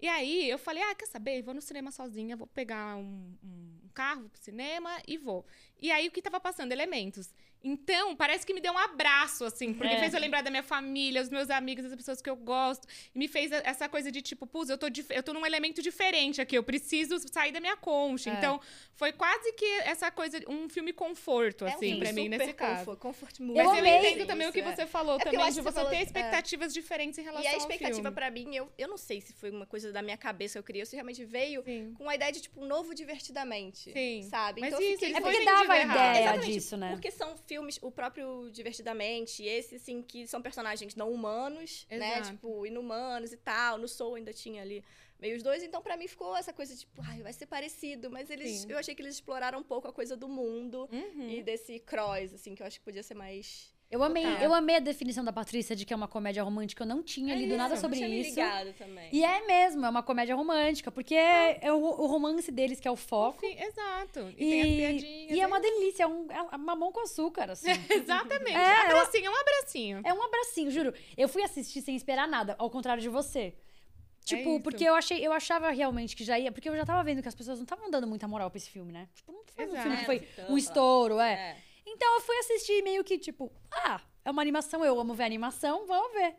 [SPEAKER 3] E aí eu falei, ah, quer saber? Vou no cinema sozinha, vou pegar um, um carro pro cinema e vou. E aí o que tava passando? Elementos. Então, parece que me deu um abraço, assim, porque
[SPEAKER 1] É.
[SPEAKER 3] fez eu lembrar da minha família, os meus amigos, as pessoas que eu gosto. E me fez essa coisa de tipo, pus, eu tô, eu tô num elemento diferente aqui, eu preciso sair da minha concha.
[SPEAKER 1] É.
[SPEAKER 3] Então, foi quase que essa coisa, um filme conforto, assim,
[SPEAKER 2] é um
[SPEAKER 3] pra mim, nesse caso.
[SPEAKER 2] comfort, comfort
[SPEAKER 1] Eu
[SPEAKER 2] movie.
[SPEAKER 3] Mas eu,
[SPEAKER 1] amei
[SPEAKER 3] entendo também o que
[SPEAKER 2] isso, é.
[SPEAKER 3] você falou
[SPEAKER 2] É eu
[SPEAKER 3] também, de você
[SPEAKER 2] você
[SPEAKER 3] ter
[SPEAKER 2] falou- é.
[SPEAKER 3] expectativas diferentes em relação
[SPEAKER 2] E a
[SPEAKER 3] ao
[SPEAKER 2] expectativa
[SPEAKER 3] filme.
[SPEAKER 2] pra mim, eu, eu não sei se foi uma coisa da minha cabeça que eu criei, ou se realmente veio
[SPEAKER 3] Sim.
[SPEAKER 2] com a ideia de, tipo, um novo divertidamente.
[SPEAKER 3] Sim.
[SPEAKER 2] Sabe?
[SPEAKER 3] Mas
[SPEAKER 2] então eu
[SPEAKER 3] isso,
[SPEAKER 2] fiquei
[SPEAKER 1] É porque dava a ideia
[SPEAKER 2] Exatamente,
[SPEAKER 1] disso, né?
[SPEAKER 2] Porque são filmes, o próprio Divertidamente, esse, assim, que são personagens não humanos, né?
[SPEAKER 3] Exato.
[SPEAKER 2] Tipo, inumanos e tal. No Soul ainda tinha ali meio os dois. Então, pra mim, ficou essa coisa, tipo, ai, vai ser parecido. Mas eles,
[SPEAKER 3] Sim.
[SPEAKER 2] eu achei que eles exploraram um pouco a coisa do mundo
[SPEAKER 3] Uhum.
[SPEAKER 2] e desse cross, assim, que eu acho que podia ser mais...
[SPEAKER 1] Eu amei,
[SPEAKER 3] Total.
[SPEAKER 1] eu amei a definição da Patrícia de que é uma comédia romântica. Eu não tinha
[SPEAKER 2] É
[SPEAKER 1] lido
[SPEAKER 2] isso,
[SPEAKER 1] nada
[SPEAKER 2] eu
[SPEAKER 1] sobre
[SPEAKER 2] tinha me
[SPEAKER 1] isso.
[SPEAKER 2] ligado também.
[SPEAKER 1] E é mesmo, é uma comédia romântica, porque é o, o romance deles que é o foco.
[SPEAKER 3] Sim, exato. E,
[SPEAKER 1] E,
[SPEAKER 3] tem as piadinhas.
[SPEAKER 1] e é uma delícia, é um é mamão com açúcar, assim.
[SPEAKER 3] Exatamente.
[SPEAKER 1] É,
[SPEAKER 3] abracinho, é um abracinho.
[SPEAKER 1] É um abracinho, juro. Eu fui assistir sem esperar nada, ao contrário de você. Tipo,
[SPEAKER 3] É
[SPEAKER 1] porque eu achei, eu achava realmente que já ia. Porque eu já tava vendo que as pessoas não estavam dando muita moral pra esse filme, né? Tipo, não foi um
[SPEAKER 3] Exato.
[SPEAKER 1] filme que
[SPEAKER 2] É,
[SPEAKER 1] foi
[SPEAKER 2] ficou,
[SPEAKER 1] um estouro, é.
[SPEAKER 2] É.
[SPEAKER 1] Então eu fui assistir meio que, tipo, ah, é uma animação, eu amo ver animação, vamos ver.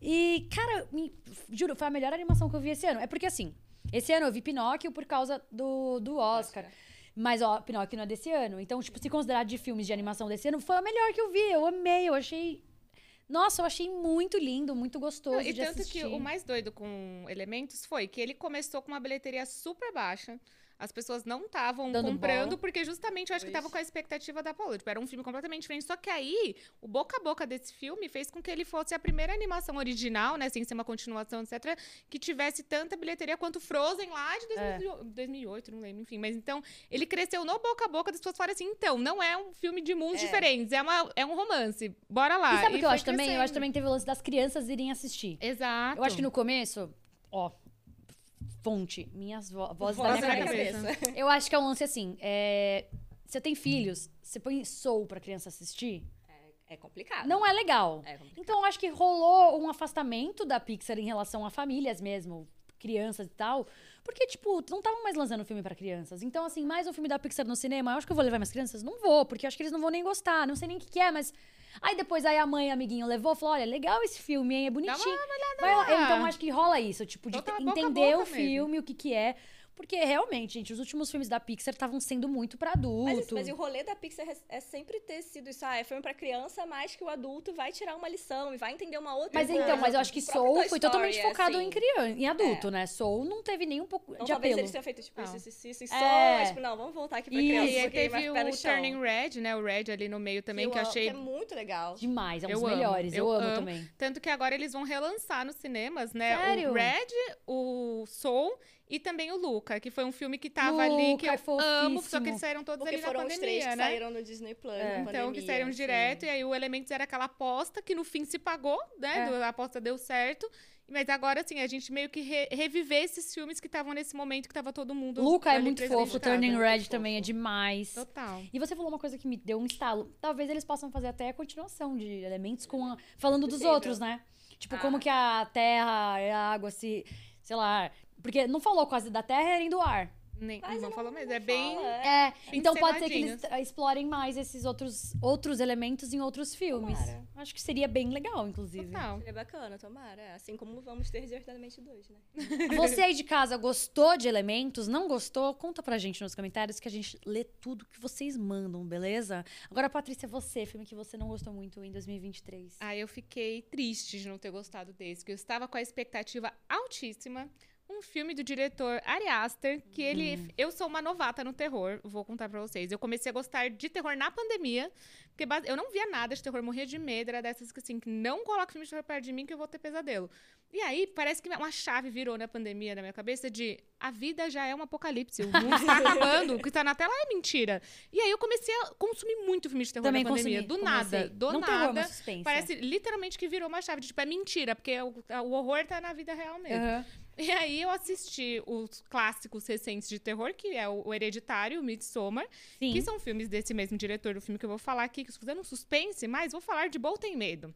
[SPEAKER 1] E, cara, me- juro, foi a melhor animação que eu vi esse ano. É porque, assim, esse ano eu vi Pinóquio por causa do, do Oscar. Mas, ó, Pinóquio não é desse ano. Então, tipo, se considerar de filmes de animação desse ano, foi a melhor que eu vi. Eu amei, eu achei. Nossa, eu achei muito lindo, muito gostoso
[SPEAKER 3] Não, e
[SPEAKER 1] de
[SPEAKER 3] tanto
[SPEAKER 1] assistir.
[SPEAKER 3] que o mais doido com Elementos foi que ele começou com uma bilheteria super baixa. As pessoas não estavam comprando,
[SPEAKER 1] bola.
[SPEAKER 3] porque justamente eu acho que
[SPEAKER 2] Pois.
[SPEAKER 3] tava com a expectativa da Paula. Tipo, era um filme completamente diferente. Só que aí, o boca a boca desse filme fez com que ele fosse a primeira animação original, né? Sem ser uma continuação, etc., que tivesse tanta bilheteria quanto Frozen lá de
[SPEAKER 1] É.
[SPEAKER 3] 2008, 2008, não lembro, enfim. Mas então, ele cresceu no boca a boca das pessoas falaram assim: então, não é um filme de mundos
[SPEAKER 2] É.
[SPEAKER 3] diferentes, é, uma, é um romance. Bora lá.
[SPEAKER 1] E sabe o que eu acho também? Eu acho
[SPEAKER 3] crescendo.
[SPEAKER 1] também que teve o lance das crianças irem assistir.
[SPEAKER 3] Exato.
[SPEAKER 1] Eu acho que no começo, ó, fonte, minhas vo vozes da
[SPEAKER 3] Voz
[SPEAKER 1] minha
[SPEAKER 3] da
[SPEAKER 1] cabeça.
[SPEAKER 3] cabeça.
[SPEAKER 1] Eu acho que é um lance assim, é... Você tem filhos, você põe Soul pra criança assistir,
[SPEAKER 2] É complicado.
[SPEAKER 1] não é legal.
[SPEAKER 2] É complicado.
[SPEAKER 1] Então eu acho que rolou um afastamento da Pixar em relação a famílias mesmo, crianças e tal. Porque, tipo, não estavam mais lançando filme pra crianças. Então, assim, mais um filme da Pixar no cinema, eu acho que eu vou levar minhas crianças? Não vou, porque eu acho que eles não vão nem gostar, não sei nem o que, que é, mas. Aí depois aí a mãe, amiguinho, levou, falou: olha, legal esse filme, hein? É bonitinho. Vai lá.
[SPEAKER 3] lá.
[SPEAKER 1] Então acho que rola isso, tipo, de
[SPEAKER 3] Total boca a
[SPEAKER 1] entender
[SPEAKER 3] boca
[SPEAKER 1] o
[SPEAKER 3] mesmo.
[SPEAKER 1] filme, o que que é. Porque realmente, gente, os últimos filmes da Pixar estavam sendo muito pra adulto.
[SPEAKER 2] Mas, isso, mas o rolê da Pixar é- é sempre ter sido isso. Ah, é filme pra criança, mas que o adulto vai tirar uma lição e vai entender uma outra
[SPEAKER 1] Mas
[SPEAKER 2] coisa.
[SPEAKER 1] então, mas eu acho que Soul foi
[SPEAKER 2] Story
[SPEAKER 1] totalmente
[SPEAKER 2] é
[SPEAKER 1] focado
[SPEAKER 2] assim.
[SPEAKER 1] em criança, em adulto, né? Soul não teve nem um pouco
[SPEAKER 2] Então,
[SPEAKER 1] de
[SPEAKER 2] talvez
[SPEAKER 1] apelo.
[SPEAKER 2] eles tenham feito, tipo,
[SPEAKER 3] Não.
[SPEAKER 2] isso, isso, isso, isso,
[SPEAKER 1] É.
[SPEAKER 2] mas, tipo, não, vamos voltar aqui pra
[SPEAKER 1] Isso.
[SPEAKER 2] criança.
[SPEAKER 3] E aí teve o. Turning Red, né? O Red ali no meio também, que eu
[SPEAKER 2] amo,
[SPEAKER 3] achei.
[SPEAKER 2] é muito legal.
[SPEAKER 1] Demais, é um
[SPEAKER 3] Eu
[SPEAKER 1] dos
[SPEAKER 3] amo,
[SPEAKER 1] melhores. Eu,
[SPEAKER 3] eu
[SPEAKER 1] amo,
[SPEAKER 3] amo.
[SPEAKER 1] também.
[SPEAKER 3] Tanto que agora eles vão relançar nos cinemas, né?
[SPEAKER 1] Sério?
[SPEAKER 3] O Red, o Soul e também o Luca, que foi um filme que tava ali que
[SPEAKER 1] Luca,
[SPEAKER 3] eu
[SPEAKER 1] é
[SPEAKER 3] amo, só
[SPEAKER 1] fofíssimo.
[SPEAKER 3] que eles saíram todos
[SPEAKER 2] Porque
[SPEAKER 3] ali na
[SPEAKER 2] foram os três
[SPEAKER 3] pandemia,
[SPEAKER 2] que
[SPEAKER 3] né?
[SPEAKER 2] saíram no Disney Plus
[SPEAKER 1] É.
[SPEAKER 3] Então,
[SPEAKER 2] pandemia.
[SPEAKER 3] que saíram
[SPEAKER 2] sim.
[SPEAKER 3] direto, e aí o Elementos era aquela aposta que no fim se pagou, né?
[SPEAKER 1] É.
[SPEAKER 3] A aposta deu certo. Mas agora, assim, a gente meio que re- reviver esses filmes que estavam nesse momento que tava todo mundo.
[SPEAKER 1] Luca é muito fofo. Turning Red
[SPEAKER 2] fofo.
[SPEAKER 1] também é demais.
[SPEAKER 3] Total.
[SPEAKER 1] E você falou uma coisa que me deu um estalo. Talvez eles possam fazer até a continuação de elementos com a- falando dos outros, né? Tipo,
[SPEAKER 2] Ah.
[SPEAKER 1] como que a terra e a água se. Sei lá. Porque não falou quase da terra nem do ar.
[SPEAKER 3] Nem,
[SPEAKER 2] Mas
[SPEAKER 3] não
[SPEAKER 2] não-
[SPEAKER 3] falou mesmo. É bem.
[SPEAKER 2] é.
[SPEAKER 1] É, então pode ser que eles explorem mais esses outros, outros elementos em outros filmes.
[SPEAKER 2] Tomara.
[SPEAKER 1] Acho que seria bem legal, inclusive.
[SPEAKER 3] Total.
[SPEAKER 2] Seria bacana, tomara. é. Assim como vamos ter Divertidamente dois, né?
[SPEAKER 1] Você aí de casa gostou de elementos? Não gostou? Conta pra gente nos comentários que a gente lê tudo que vocês mandam, beleza? Agora, Patrícia, você, filme que você não gostou muito em 2023.
[SPEAKER 3] Aí eu fiquei triste de não ter gostado desse, que eu estava com a expectativa altíssima. Um filme do diretor Ari Aster, que ele. Eu sou uma novata no terror, vou contar pra vocês. Eu comecei a gostar de terror na pandemia, porque eu não via nada de terror, morria de medo, era dessas que assim, que não coloca filme de terror perto de mim que eu vou ter pesadelo. E aí, parece que uma chave virou na pandemia na minha cabeça de a vida já é um apocalipse, o mundo está acabando, o que tá na tela é mentira. E aí eu comecei a consumir muito filme de terror
[SPEAKER 1] Também
[SPEAKER 3] na pandemia.
[SPEAKER 1] consumi,
[SPEAKER 3] do
[SPEAKER 1] comecei.
[SPEAKER 3] nada, do
[SPEAKER 1] não
[SPEAKER 3] nada. Parece literalmente que virou uma chave. de, Tipo, é mentira, porque o, o horror tá na vida real mesmo.
[SPEAKER 1] Aham.
[SPEAKER 3] E aí eu assisti os clássicos recentes de terror, que é o, Hereditário, o Midsommar,
[SPEAKER 1] Sim.
[SPEAKER 3] que são filmes desse mesmo diretor do filme que eu vou falar aqui, que fazendo um suspense, mas vou falar de Bom Tem Medo.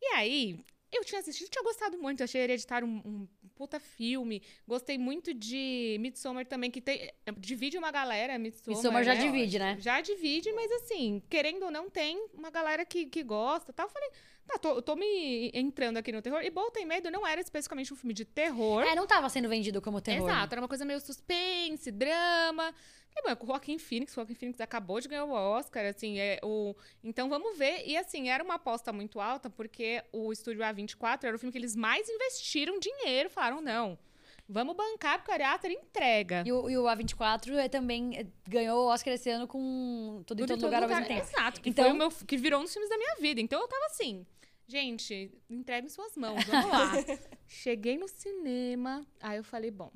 [SPEAKER 3] E aí, Eu tinha assistido, tinha gostado muito. Achei Hereditário um, um puta filme. Gostei muito de Midsommar também, que tem, divide uma galera. Midsommar,
[SPEAKER 1] Midsommar já
[SPEAKER 3] né?
[SPEAKER 1] divide, né?
[SPEAKER 3] Já divide, mas assim, querendo ou não, tem uma galera que, que gosta tal. Eu falei, tá, tô, tô me entrando aqui no terror. E Bom Tem Medo não era especificamente um filme de terror.
[SPEAKER 1] É, não tava sendo vendido como terror.
[SPEAKER 3] Exato, era uma coisa meio suspense, drama. E, bom, é com o Joaquim Phoenix, o Joaquim Phoenix acabou de ganhar o Oscar, assim, é o... Então vamos ver. E assim, era uma aposta muito alta, porque o estúdio A24 era o filme que eles mais investiram dinheiro. Falaram, não, vamos bancar, porque o Ari Aster entrega.
[SPEAKER 1] E o, e o A24 é, também é, ganhou o Oscar esse ano com Tudo em
[SPEAKER 3] Tudo
[SPEAKER 1] Todo Lugar ao mesmo tempo.
[SPEAKER 3] Exato, que,
[SPEAKER 1] Então-
[SPEAKER 3] foi o meu, que virou um dos filmes da minha vida. Então eu tava assim, gente, entregue em suas mãos, vamos lá. Cheguei no cinema, aí eu falei, bom,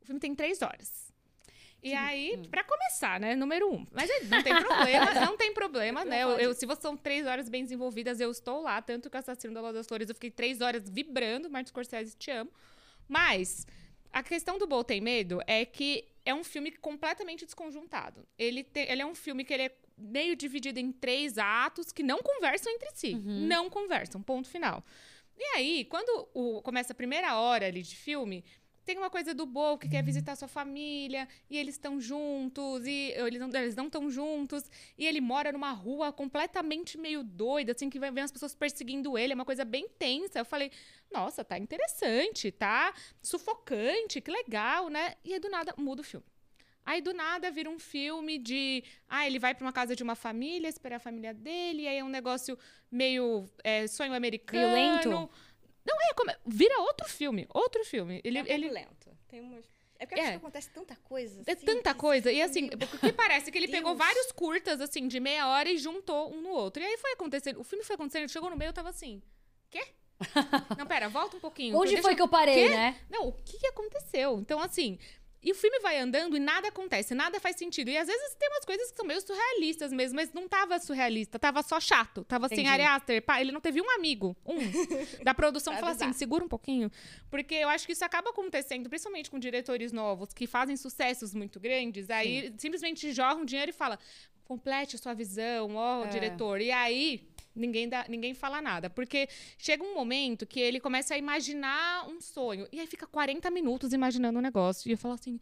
[SPEAKER 3] o filme tem três horas. E aí,
[SPEAKER 1] Hum.
[SPEAKER 3] pra começar, né? Número um. Mas não tem problema, não tem problema, né? Eu, eu- se você são três horas bem desenvolvidas, eu estou lá. Tanto que o Assassino da Lua das Flores, eu fiquei três horas vibrando. Martin Scorsese, te amo. Mas a questão do Bol Tem Medo é que é um filme completamente desconjuntado. Ele, te- ele é um filme que ele é meio dividido em três atos que não conversam entre si. Não conversam, ponto final. E aí, quando o- começa a primeira hora ali de filme, tem uma coisa do Bo que quer visitar sua família, e eles estão juntos, e eles não eles não estão juntos, e ele mora numa rua completamente meio doida, assim, que vai ver as pessoas perseguindo ele, é uma coisa bem tensa. Eu falei, nossa, tá interessante, tá sufocante, que legal, né? E aí do nada muda o filme. Aí do nada vira um filme de. Ah, ele vai pra uma casa de uma família, esperar a família dele, e aí é um negócio meio é, sonho americano.
[SPEAKER 1] lento?
[SPEAKER 3] Não, é como. Vira outro filme, outro filme. Ele,
[SPEAKER 2] é um pouco
[SPEAKER 3] ele,
[SPEAKER 2] lento. Tem umas... É porque eu
[SPEAKER 3] É.
[SPEAKER 2] acho que acontece tanta coisa.
[SPEAKER 3] é
[SPEAKER 2] assim,
[SPEAKER 3] tanta
[SPEAKER 2] que
[SPEAKER 3] coisa. E assim,
[SPEAKER 2] fica
[SPEAKER 3] porque parece que ele
[SPEAKER 2] Deus.
[SPEAKER 3] pegou vários curtas, assim, de meia hora e juntou um no outro. E aí foi acontecendo. O filme foi acontecendo, chegou no meio, eu tava assim. Quê? Não, pera, volta um pouquinho.
[SPEAKER 1] Onde
[SPEAKER 3] Deixa
[SPEAKER 1] foi que eu parei,
[SPEAKER 3] Quê?
[SPEAKER 1] né?
[SPEAKER 3] Não, o que, que aconteceu? Então, assim. E o filme vai andando e nada acontece, nada faz sentido. E às vezes tem umas coisas que são meio surrealistas mesmo, mas não tava surrealista, tava só chato. Tava sem
[SPEAKER 1] Entendi.
[SPEAKER 3] Ari Aster. Pá, ele não teve um amigo, um, da produção
[SPEAKER 2] Pra
[SPEAKER 3] falar assim,
[SPEAKER 2] avisar.
[SPEAKER 3] segura um pouquinho. Porque eu acho que isso acaba acontecendo, principalmente com diretores novos, que fazem sucessos muito grandes, aí simplesmente jorram dinheiro e fala, complete a sua visão, ó,
[SPEAKER 1] É.
[SPEAKER 3] diretor. E aí, ninguém, dá, ninguém fala nada. Porque chega um momento que ele começa a imaginar um sonho. E aí fica 40 minutos imaginando um negócio. E eu falo assim,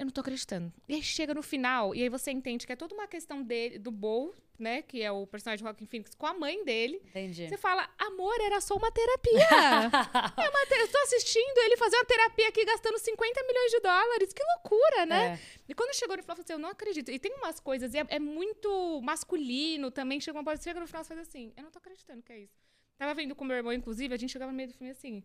[SPEAKER 3] eu não tô acreditando. E aí chega no final, e aí você entende que é toda uma questão dele, do Bo, né? Que é o personagem de Joaquin Phoenix, com a mãe dele.
[SPEAKER 1] Entendi.
[SPEAKER 3] Você fala, amor, era só uma terapia. é uma te- Eu tô assistindo ele fazer uma terapia aqui gastando 50 milhões de dólares. Que loucura, né?
[SPEAKER 1] É.
[SPEAKER 3] E quando chegou no final, eu falei assim, eu não acredito. E tem umas coisas, e é, é muito masculino também. Chega uma parte, chega no final, você faz assim, eu não tô acreditando que é isso. Tava vendo com meu irmão, inclusive, a gente chegava no meio do filme assim.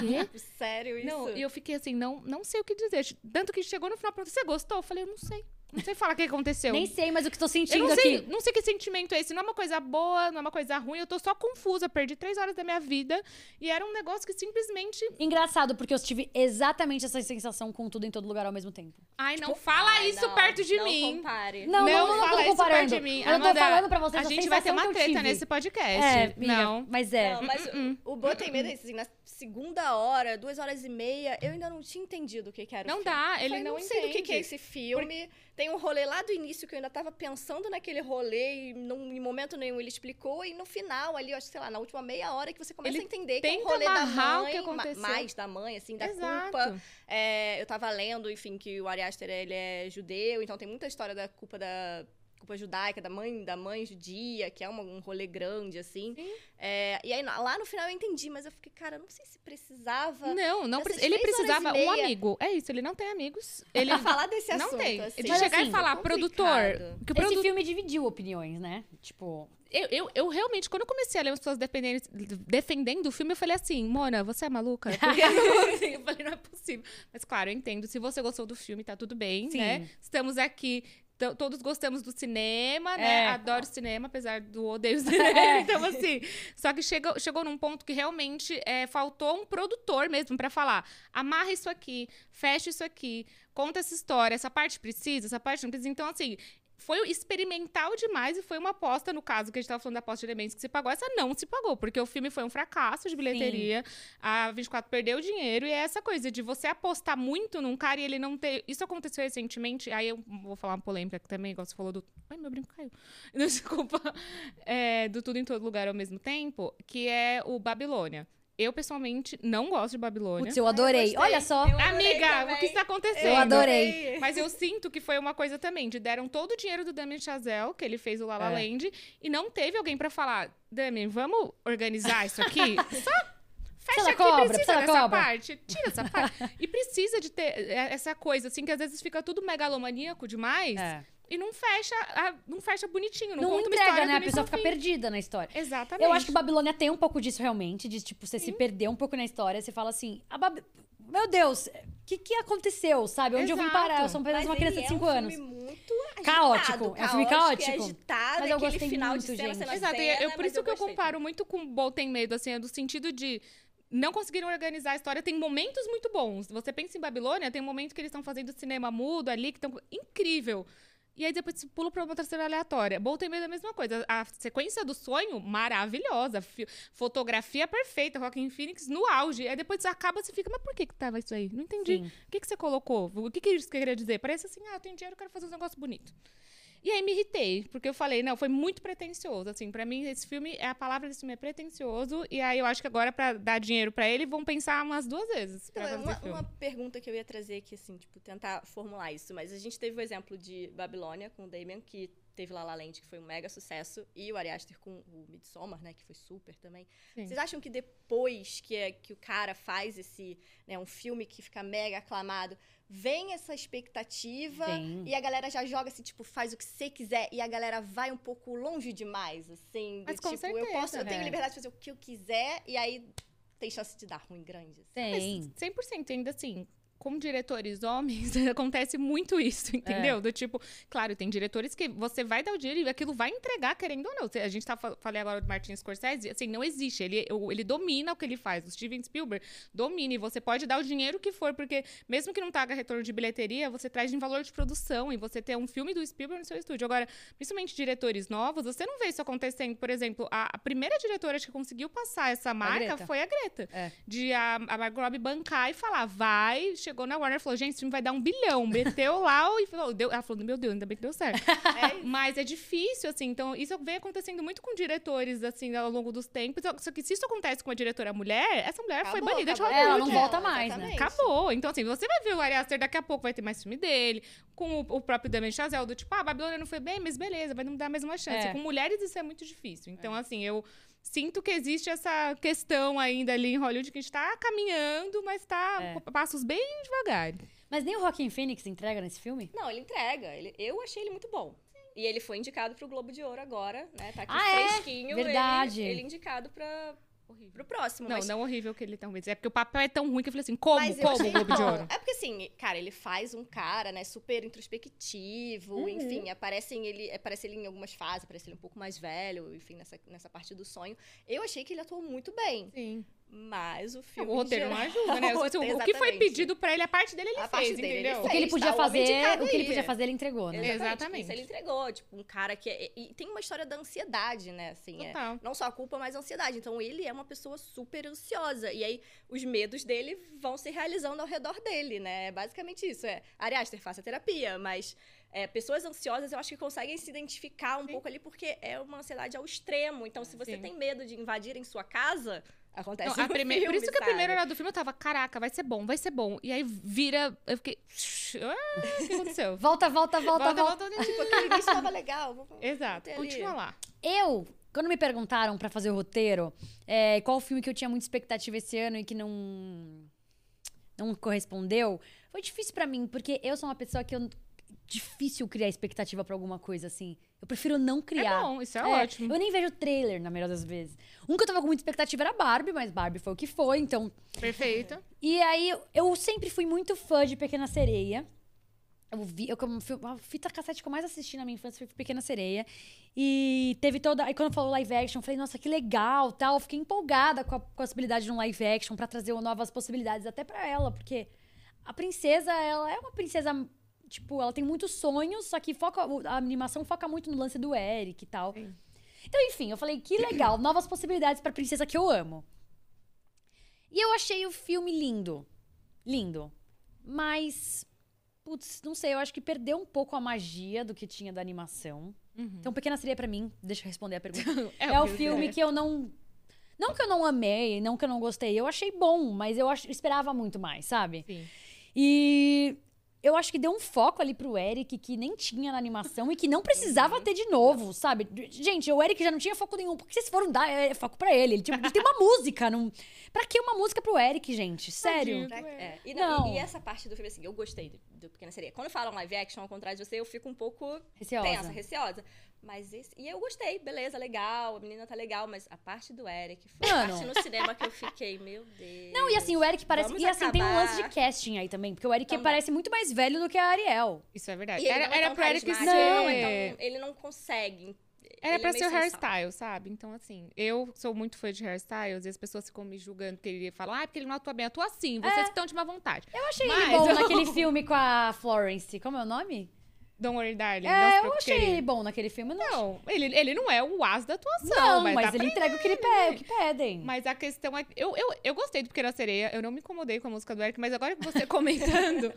[SPEAKER 3] Quê?
[SPEAKER 2] Sério isso?
[SPEAKER 3] Não, e eu fiquei assim, não, não sei o que dizer. Tanto que chegou no final, perguntou, você gostou? Eu falei, eu não sei. Não sei falar o que aconteceu.
[SPEAKER 1] Nem sei, mas o que tô
[SPEAKER 3] Eu
[SPEAKER 1] sentindo
[SPEAKER 3] não sei,
[SPEAKER 1] aqui.
[SPEAKER 3] não sei que sentimento é esse. Não é uma coisa boa, não é uma coisa ruim. Eu tô só confusa. Perdi três horas da minha vida. E era um negócio que simplesmente.
[SPEAKER 1] Engraçado, porque eu tive exatamente essa sensação com tudo em todo lugar ao mesmo tempo.
[SPEAKER 3] Ai, não fala
[SPEAKER 2] Ai,
[SPEAKER 3] isso
[SPEAKER 2] não,
[SPEAKER 3] perto de
[SPEAKER 2] não
[SPEAKER 3] mim.
[SPEAKER 2] compare.
[SPEAKER 1] Não, não, não, não
[SPEAKER 3] fala
[SPEAKER 1] tô
[SPEAKER 3] isso
[SPEAKER 1] comparando.
[SPEAKER 3] perto de mim.
[SPEAKER 1] Eu tô
[SPEAKER 3] Amanda,
[SPEAKER 1] falando pra vocês
[SPEAKER 3] A
[SPEAKER 1] a
[SPEAKER 3] gente vai ter uma
[SPEAKER 1] eu
[SPEAKER 3] treta nesse podcast.
[SPEAKER 1] É, amiga,
[SPEAKER 3] não.
[SPEAKER 1] mas é.
[SPEAKER 2] Não, mas o, o Bo tem medo é isso, assim, na segunda hora, duas horas e meia, eu ainda não tinha entendido o que, que era o
[SPEAKER 3] Não
[SPEAKER 2] filme.
[SPEAKER 3] dá,
[SPEAKER 2] Eu
[SPEAKER 3] ele
[SPEAKER 2] falei,
[SPEAKER 3] não
[SPEAKER 2] não sei do que, que é
[SPEAKER 3] entende.
[SPEAKER 2] esse filme. Tem um rolê lá do início que eu ainda tava pensando naquele rolê e não, em momento nenhum ele explicou. E no final, ali, eu acho que, sei lá, na última meia hora que você começa
[SPEAKER 3] Ele
[SPEAKER 2] a entender que é um rolê da mãe, mais da mãe, assim, da
[SPEAKER 3] Exato.
[SPEAKER 2] culpa. É, eu tava lendo, enfim, que o Ari Aster, ele é judeu, então tem muita história da culpa da culpa judaica, da mãe, da mãe judia, que é uma- um rolê grande, assim.
[SPEAKER 3] Sim.
[SPEAKER 2] É, e aí, lá no final eu entendi, mas eu fiquei, cara, não sei se precisava
[SPEAKER 3] Não, não ele precisava um amigo. É isso, ele não tem amigos. Ele
[SPEAKER 2] falar desse
[SPEAKER 3] não
[SPEAKER 2] assunto.
[SPEAKER 3] tem.
[SPEAKER 2] assim.
[SPEAKER 3] De
[SPEAKER 1] Mas
[SPEAKER 3] chegar
[SPEAKER 1] assim,
[SPEAKER 3] e falar,
[SPEAKER 2] complicado.
[SPEAKER 3] produtor. Que o
[SPEAKER 1] Esse
[SPEAKER 3] produ-
[SPEAKER 1] filme dividiu opiniões, né? Tipo,
[SPEAKER 3] eu, eu, eu realmente, quando eu comecei a ler as pessoas defendendo, defendendo o filme, eu falei assim, Mona, você é maluca? Não- eu falei, não é possível. Mas claro, eu entendo. Se você gostou do filme, tá tudo bem,
[SPEAKER 1] Sim.
[SPEAKER 3] né? Estamos aqui. To- Todos gostamos do cinema, né?
[SPEAKER 1] É.
[SPEAKER 3] Adoro cinema, apesar do odeio cinema. Então, assim. Só que chegou, chegou num ponto que realmente é, faltou um produtor mesmo pra falar: amarra isso aqui, fecha isso aqui, conta essa história, essa parte precisa, essa parte não precisa. Então, assim, foi experimental demais e foi uma aposta, no caso que a gente tava falando da aposta de elementos que se pagou, essa não se pagou, porque o filme foi um fracasso de bilheteria, a 24 perdeu dinheiro e é essa coisa de você apostar muito num cara e ele não ter... Isso aconteceu recentemente, aí eu vou falar uma polêmica aqui também, igual você falou do... Ai, meu brinco caiu. Desculpa. É, do Tudo em Todo Lugar ao mesmo tempo, que é o Babilônia. Eu, pessoalmente, não gosto de Babilônia.
[SPEAKER 1] Putz, eu adorei. Olha só.
[SPEAKER 2] Eu adorei
[SPEAKER 3] Amiga,
[SPEAKER 2] também.
[SPEAKER 3] o que está acontecendo?
[SPEAKER 1] Eu adorei.
[SPEAKER 3] Mas eu sinto que foi uma coisa também, de deram todo o dinheiro do Damien Chazelle, que ele fez o La La
[SPEAKER 1] É.
[SPEAKER 3] Land, e não teve alguém pra falar, Damien, vamos organizar isso aqui? Só fecha aqui,
[SPEAKER 1] cobra,
[SPEAKER 3] precisa dessa
[SPEAKER 1] cobra.
[SPEAKER 3] parte, tira essa parte. E precisa de ter é, essa coisa, assim, que às vezes fica tudo megalomaníaco demais,
[SPEAKER 1] É.
[SPEAKER 3] e não fecha, a- não fecha bonitinho, não,
[SPEAKER 1] Não
[SPEAKER 3] conta uma
[SPEAKER 1] entrega,
[SPEAKER 3] história
[SPEAKER 1] né? A pessoa fica
[SPEAKER 3] fim.
[SPEAKER 1] perdida na história.
[SPEAKER 3] Exatamente.
[SPEAKER 1] Eu acho que Babilônia tem um pouco disso realmente, de tipo, você se perder um pouco na história, você fala assim, a Bab... meu Deus, o que, que aconteceu, sabe? Onde eu vim
[SPEAKER 3] Exato.
[SPEAKER 1] parar? Eu sou apenas
[SPEAKER 2] Mas
[SPEAKER 1] uma criança de 5
[SPEAKER 2] é um
[SPEAKER 1] anos.
[SPEAKER 2] Filme muito agitado,
[SPEAKER 1] Caótico, é um filme caótico.
[SPEAKER 2] agitado,
[SPEAKER 1] Mas eu gostei
[SPEAKER 2] final
[SPEAKER 1] muito,
[SPEAKER 2] de cena,
[SPEAKER 1] gente.
[SPEAKER 2] cena,
[SPEAKER 3] Exato,
[SPEAKER 2] cena,
[SPEAKER 3] eu, por isso que eu comparo muito com Bol Tem Medo, assim, é do sentido de não conseguiram organizar a história. Tem momentos muito bons. Você pensa em Babilônia, tem um momento que eles estão fazendo cinema mudo ali, que estão incrível. E aí depois pula pra uma terceira aleatória. Tem Medo é a mesma coisa. A sequência do sonho, maravilhosa. Fi- Fotografia perfeita, Rockin' Phoenix no auge. Aí depois acaba, você fica, mas por que que tava isso aí? Não entendi.
[SPEAKER 1] Sim.
[SPEAKER 3] O que, que você colocou? O que, que isso queria dizer? Parece assim, ah, eu tenho dinheiro, eu quero fazer um negócio bonito. E aí me irritei, porque eu falei, não, foi muito pretencioso, assim, pra mim esse filme, é a palavra desse filme é pretencioso, e aí eu acho que agora pra dar dinheiro pra ele, vão pensar umas duas vezes
[SPEAKER 2] Então,
[SPEAKER 3] fazer
[SPEAKER 2] uma, uma pergunta que eu ia trazer aqui, assim, tipo, tentar formular isso. Mas a gente teve o exemplo de Babilônia com o Damien, que teve La La Land, que foi um mega sucesso, e o Ari Aster com o Midsommar, né, que foi super também.
[SPEAKER 3] Sim.
[SPEAKER 2] Vocês acham que depois que, é, que o cara faz esse, né, um filme que fica mega aclamado, vem essa expectativa
[SPEAKER 1] Vem.
[SPEAKER 2] e a galera já joga assim, tipo, faz o que você quiser e a galera vai um pouco longe demais, assim, do
[SPEAKER 3] Mas com
[SPEAKER 2] tipo, eu
[SPEAKER 3] certeza,
[SPEAKER 2] posso, eu tenho
[SPEAKER 1] né?
[SPEAKER 2] liberdade de fazer o que eu quiser e aí tem chance de dar ruim grande. assim.
[SPEAKER 1] Tem.
[SPEAKER 3] 100% ainda assim. Com diretores homens, acontece muito isso, entendeu? Do tipo, claro, tem diretores que você vai dar o dinheiro e aquilo vai entregar, querendo ou não. A gente tá fal- falei agora do Martin Scorsese, assim, não existe. Ele, ele domina o que ele faz. O Steven Spielberg domina e você pode dar o dinheiro que for, porque mesmo que não traga retorno de bilheteria, você traz em valor de produção e você ter um filme do Spielberg no seu estúdio. Agora, principalmente diretores novos, você não vê isso acontecendo. Por exemplo, a, a primeira diretora que conseguiu passar essa marca
[SPEAKER 1] Greta.
[SPEAKER 3] foi a Greta.
[SPEAKER 1] É.
[SPEAKER 3] De a, a Margot Robbie bancar e falar, vai. Chegou na Warner e falou, gente, esse filme vai dar um bilhão. Meteu lá e falou, deu, ela falou, meu Deus, ainda bem que deu certo. Mas é difícil, assim. Então, isso vem acontecendo muito com diretores, assim, ao longo dos tempos. Só que se isso acontece com uma diretora mulher, essa mulher foi
[SPEAKER 2] Acabou,
[SPEAKER 3] banida de
[SPEAKER 2] acabou.
[SPEAKER 3] Hollywood.
[SPEAKER 1] Ela não volta mais, né?
[SPEAKER 3] Acabou. Então, assim, você vai ver o Ari Aster daqui a pouco, vai ter mais filme dele. Com o, o próprio Damien Chazelle, do tipo, ah, Babilônia não foi bem, mas beleza, vai não dar mais uma chance.
[SPEAKER 1] É.
[SPEAKER 3] Com mulheres isso é muito difícil. Então, assim, eu sinto que existe essa questão ainda ali em Hollywood que a gente tá caminhando, mas tá
[SPEAKER 1] É.
[SPEAKER 3] passos bem devagar.
[SPEAKER 1] Mas nem o Joaquin Phoenix entrega nesse filme?
[SPEAKER 2] Não, ele entrega. Ele, eu achei ele muito bom. E ele foi indicado pro Globo de Ouro agora, né? Tá aqui
[SPEAKER 1] Ah, é?
[SPEAKER 2] fresquinho.
[SPEAKER 1] Verdade.
[SPEAKER 2] Ele, ele indicado pra, pro próximo.
[SPEAKER 3] Não,
[SPEAKER 2] mas,
[SPEAKER 3] não horrível que ele talvez. É porque o papel é tão ruim que eu falei assim, como?
[SPEAKER 2] mas
[SPEAKER 3] como
[SPEAKER 2] achei
[SPEAKER 3] o Globo de. Ouro?
[SPEAKER 2] É porque assim, cara, ele faz um cara, né, super introspectivo,
[SPEAKER 1] Uhum.
[SPEAKER 2] enfim, aparece ele, aparece ele em algumas fases, aparece ele um pouco mais velho, enfim, nessa, nessa parte do sonho. Eu achei que ele atuou muito bem,
[SPEAKER 3] Sim.
[SPEAKER 2] Mas o filme
[SPEAKER 3] o roteiro
[SPEAKER 2] em
[SPEAKER 3] não
[SPEAKER 2] geral-
[SPEAKER 3] ajuda, né?
[SPEAKER 2] o
[SPEAKER 3] O,
[SPEAKER 2] roteiro,
[SPEAKER 3] o que foi pedido pra ele, a parte dele ele
[SPEAKER 2] A
[SPEAKER 3] fez,
[SPEAKER 2] parte dele ele
[SPEAKER 3] entendeu?
[SPEAKER 1] O que ele
[SPEAKER 2] Fez,
[SPEAKER 1] podia
[SPEAKER 2] tá, o
[SPEAKER 1] fazer,
[SPEAKER 2] indicado
[SPEAKER 1] o que ele podia fazer, ele entregou, né?
[SPEAKER 2] Exatamente.
[SPEAKER 3] Exatamente.
[SPEAKER 2] Isso ele entregou, tipo, um cara que é, e tem uma história da ansiedade, né, assim, é, não só a culpa, mas a ansiedade. Então ele é uma pessoa super ansiosa e aí os medos dele vão se realizando ao redor dele, né? É basicamente isso, é, Ari Aster, faça terapia, mas é, pessoas ansiosas eu acho que conseguem se identificar um
[SPEAKER 3] Sim.
[SPEAKER 2] pouco ali porque é uma ansiedade ao extremo. Então se você
[SPEAKER 3] Sim.
[SPEAKER 2] tem medo de invadirem sua casa, acontece
[SPEAKER 3] Não, a prime-
[SPEAKER 2] filme,
[SPEAKER 3] Por isso que a primeira hora do filme eu tava, caraca, vai ser bom, vai ser bom. E aí vira, eu fiquei, ah, o que aconteceu?
[SPEAKER 1] Volta, volta, volta, volta.
[SPEAKER 3] volta, volta.
[SPEAKER 2] Tipo, aquele início tava legal.
[SPEAKER 3] Exato, continua lá.
[SPEAKER 1] Eu, quando me perguntaram pra fazer o roteiro, é, qual filme que eu tinha muita expectativa esse ano e que não não correspondeu, foi difícil pra mim, porque eu sou uma pessoa que eu difícil criar expectativa pra alguma coisa assim. Eu prefiro não criar.
[SPEAKER 3] É bom, isso é, ótimo.
[SPEAKER 1] Eu nem vejo trailer na maioria das vezes. Um que eu tava com muita expectativa era Barbie, mas Barbie foi o que foi, então
[SPEAKER 3] Perfeito.
[SPEAKER 1] e aí, eu sempre fui muito fã de Pequena Sereia. Eu vi, eu, a fita cassete que eu mais assisti na minha infância foi Pequena Sereia. E teve toda. Aí quando falou live action, eu falei, nossa, que legal tal. Eu fiquei empolgada com a possibilidade de um live action pra trazer novas possibilidades até pra ela, porque a princesa, ela é uma princesa tipo, ela tem muitos sonhos, só que foca, a animação foca muito no lance do Eric e tal.
[SPEAKER 3] Sim.
[SPEAKER 1] Então, enfim, eu falei, que legal, novas possibilidades pra princesa que eu amo. E eu achei o filme lindo. Lindo. Mas, putz, não sei, eu acho que perdeu um pouco a magia do que tinha da animação. Então, Pequena Sereia pra mim, deixa eu responder a pergunta. É, o
[SPEAKER 3] que-
[SPEAKER 1] filme que eu não. Não que eu não amei, não que eu não gostei. Eu achei bom, mas eu ach- esperava muito mais, sabe?
[SPEAKER 3] Sim.
[SPEAKER 1] E eu acho que deu um foco ali pro Eric que nem tinha na animação e que não precisava ter de novo, sabe? Gente, o Eric já não tinha foco nenhum. Por que vocês foram dar é, foco pra ele? Ele, tipo, ele tem uma música. Não... Pra que uma música pro Eric, gente? Sério?
[SPEAKER 3] Tadinho.
[SPEAKER 2] Pra- é. E,
[SPEAKER 1] Não.
[SPEAKER 2] não, e- e essa parte do filme, assim, eu gostei do, do Pequena Sereia. Quando falam live action, ao contrário de você, eu fico um pouco
[SPEAKER 1] Receosa.
[SPEAKER 2] tensa, receosa. Mas esse, e eu gostei, beleza, legal, a menina tá legal, mas a parte do Eric foi
[SPEAKER 1] Mano.
[SPEAKER 2] a parte no cinema que eu fiquei, meu Deus.
[SPEAKER 1] Não, e assim, o Eric parece.
[SPEAKER 2] Vamos
[SPEAKER 1] e assim, tem um lance de casting aí também, porque o Eric
[SPEAKER 2] Também.
[SPEAKER 1] parece muito mais velho do que a Ariel.
[SPEAKER 3] Isso é verdade.
[SPEAKER 2] E ele
[SPEAKER 3] Era,
[SPEAKER 2] não é
[SPEAKER 3] era pro Eric ser.
[SPEAKER 2] não é
[SPEAKER 1] Não.
[SPEAKER 2] tão- ele não consegue.
[SPEAKER 3] Era
[SPEAKER 2] Ele
[SPEAKER 3] pra
[SPEAKER 2] é
[SPEAKER 3] ser o hairstyle, sabe? Então, assim, eu sou muito fã de hairstyles e as pessoas ficam me julgando que ele fala, ah, porque ele não atua bem, atua assim, vocês que estão de má vontade.
[SPEAKER 1] Eu achei
[SPEAKER 3] Mas
[SPEAKER 1] ele bom
[SPEAKER 3] eu-
[SPEAKER 1] naquele filme com a Florence. Como é o nome?
[SPEAKER 3] Don't worry, darling.
[SPEAKER 1] É, eu achei ele bom naquele filme. Não,
[SPEAKER 3] Não, ele, ele não é o as da atuação,
[SPEAKER 1] não
[SPEAKER 3] mas,
[SPEAKER 1] mas, ele entrega o que ele pede, o que pedem.
[SPEAKER 3] Mas a questão é. Eu, eu, eu gostei do Pequena Sereia, eu não me incomodei com a música do Eric, mas agora que você comentando,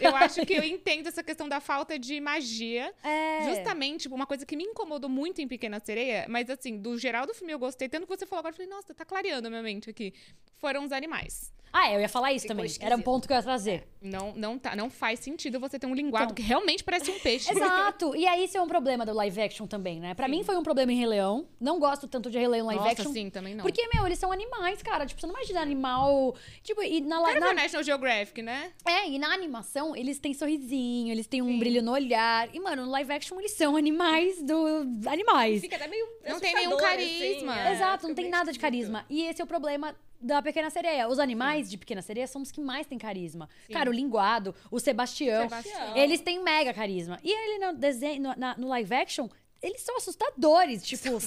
[SPEAKER 3] eu acho que eu entendo essa questão da falta de magia.
[SPEAKER 1] É.
[SPEAKER 3] Justamente, tipo, uma coisa que me incomodou muito em Pequena Sereia, mas assim, do geral do filme eu gostei, tanto que você falou agora, eu falei, nossa, tá clareando a minha mente aqui. Foram os animais.
[SPEAKER 1] Ah, eu ia falar isso
[SPEAKER 2] Ficou
[SPEAKER 1] também.
[SPEAKER 2] esquisito.
[SPEAKER 1] Era um ponto que eu ia trazer.
[SPEAKER 3] Não, não, tá, não faz sentido você ter um linguado
[SPEAKER 1] Então-
[SPEAKER 3] que realmente parece um peixe.
[SPEAKER 1] Exato. E aí, isso é um problema do live action também, né? Pra mim foi um problema em Rei Leão. Não gosto tanto de Rei Leão live
[SPEAKER 3] Nossa,
[SPEAKER 1] action.
[SPEAKER 3] sim, também não.
[SPEAKER 1] Porque, meu, eles são animais, cara. Tipo, você não imagina animal. Tipo, e na,
[SPEAKER 3] ver
[SPEAKER 1] na,
[SPEAKER 3] o National Geographic, né?
[SPEAKER 1] É, e na animação, eles têm sorrisinho, eles têm um brilho no olhar. E, mano, no live action, eles são animais do. animais.
[SPEAKER 2] Fica até meio
[SPEAKER 3] Não tem nenhum carisma.
[SPEAKER 2] Assim, é,
[SPEAKER 1] Exato, não tem nada de carisma. E esse é o problema da Pequena Sereia. Os animais de Pequena Sereia são os que mais têm carisma.
[SPEAKER 3] Sim.
[SPEAKER 1] Cara, o Linguado, o Sebastião,
[SPEAKER 3] Sebastião.
[SPEAKER 1] eles têm mega carisma. E ele no desenho, no, na- no live action, eles são assustadores. Tipo.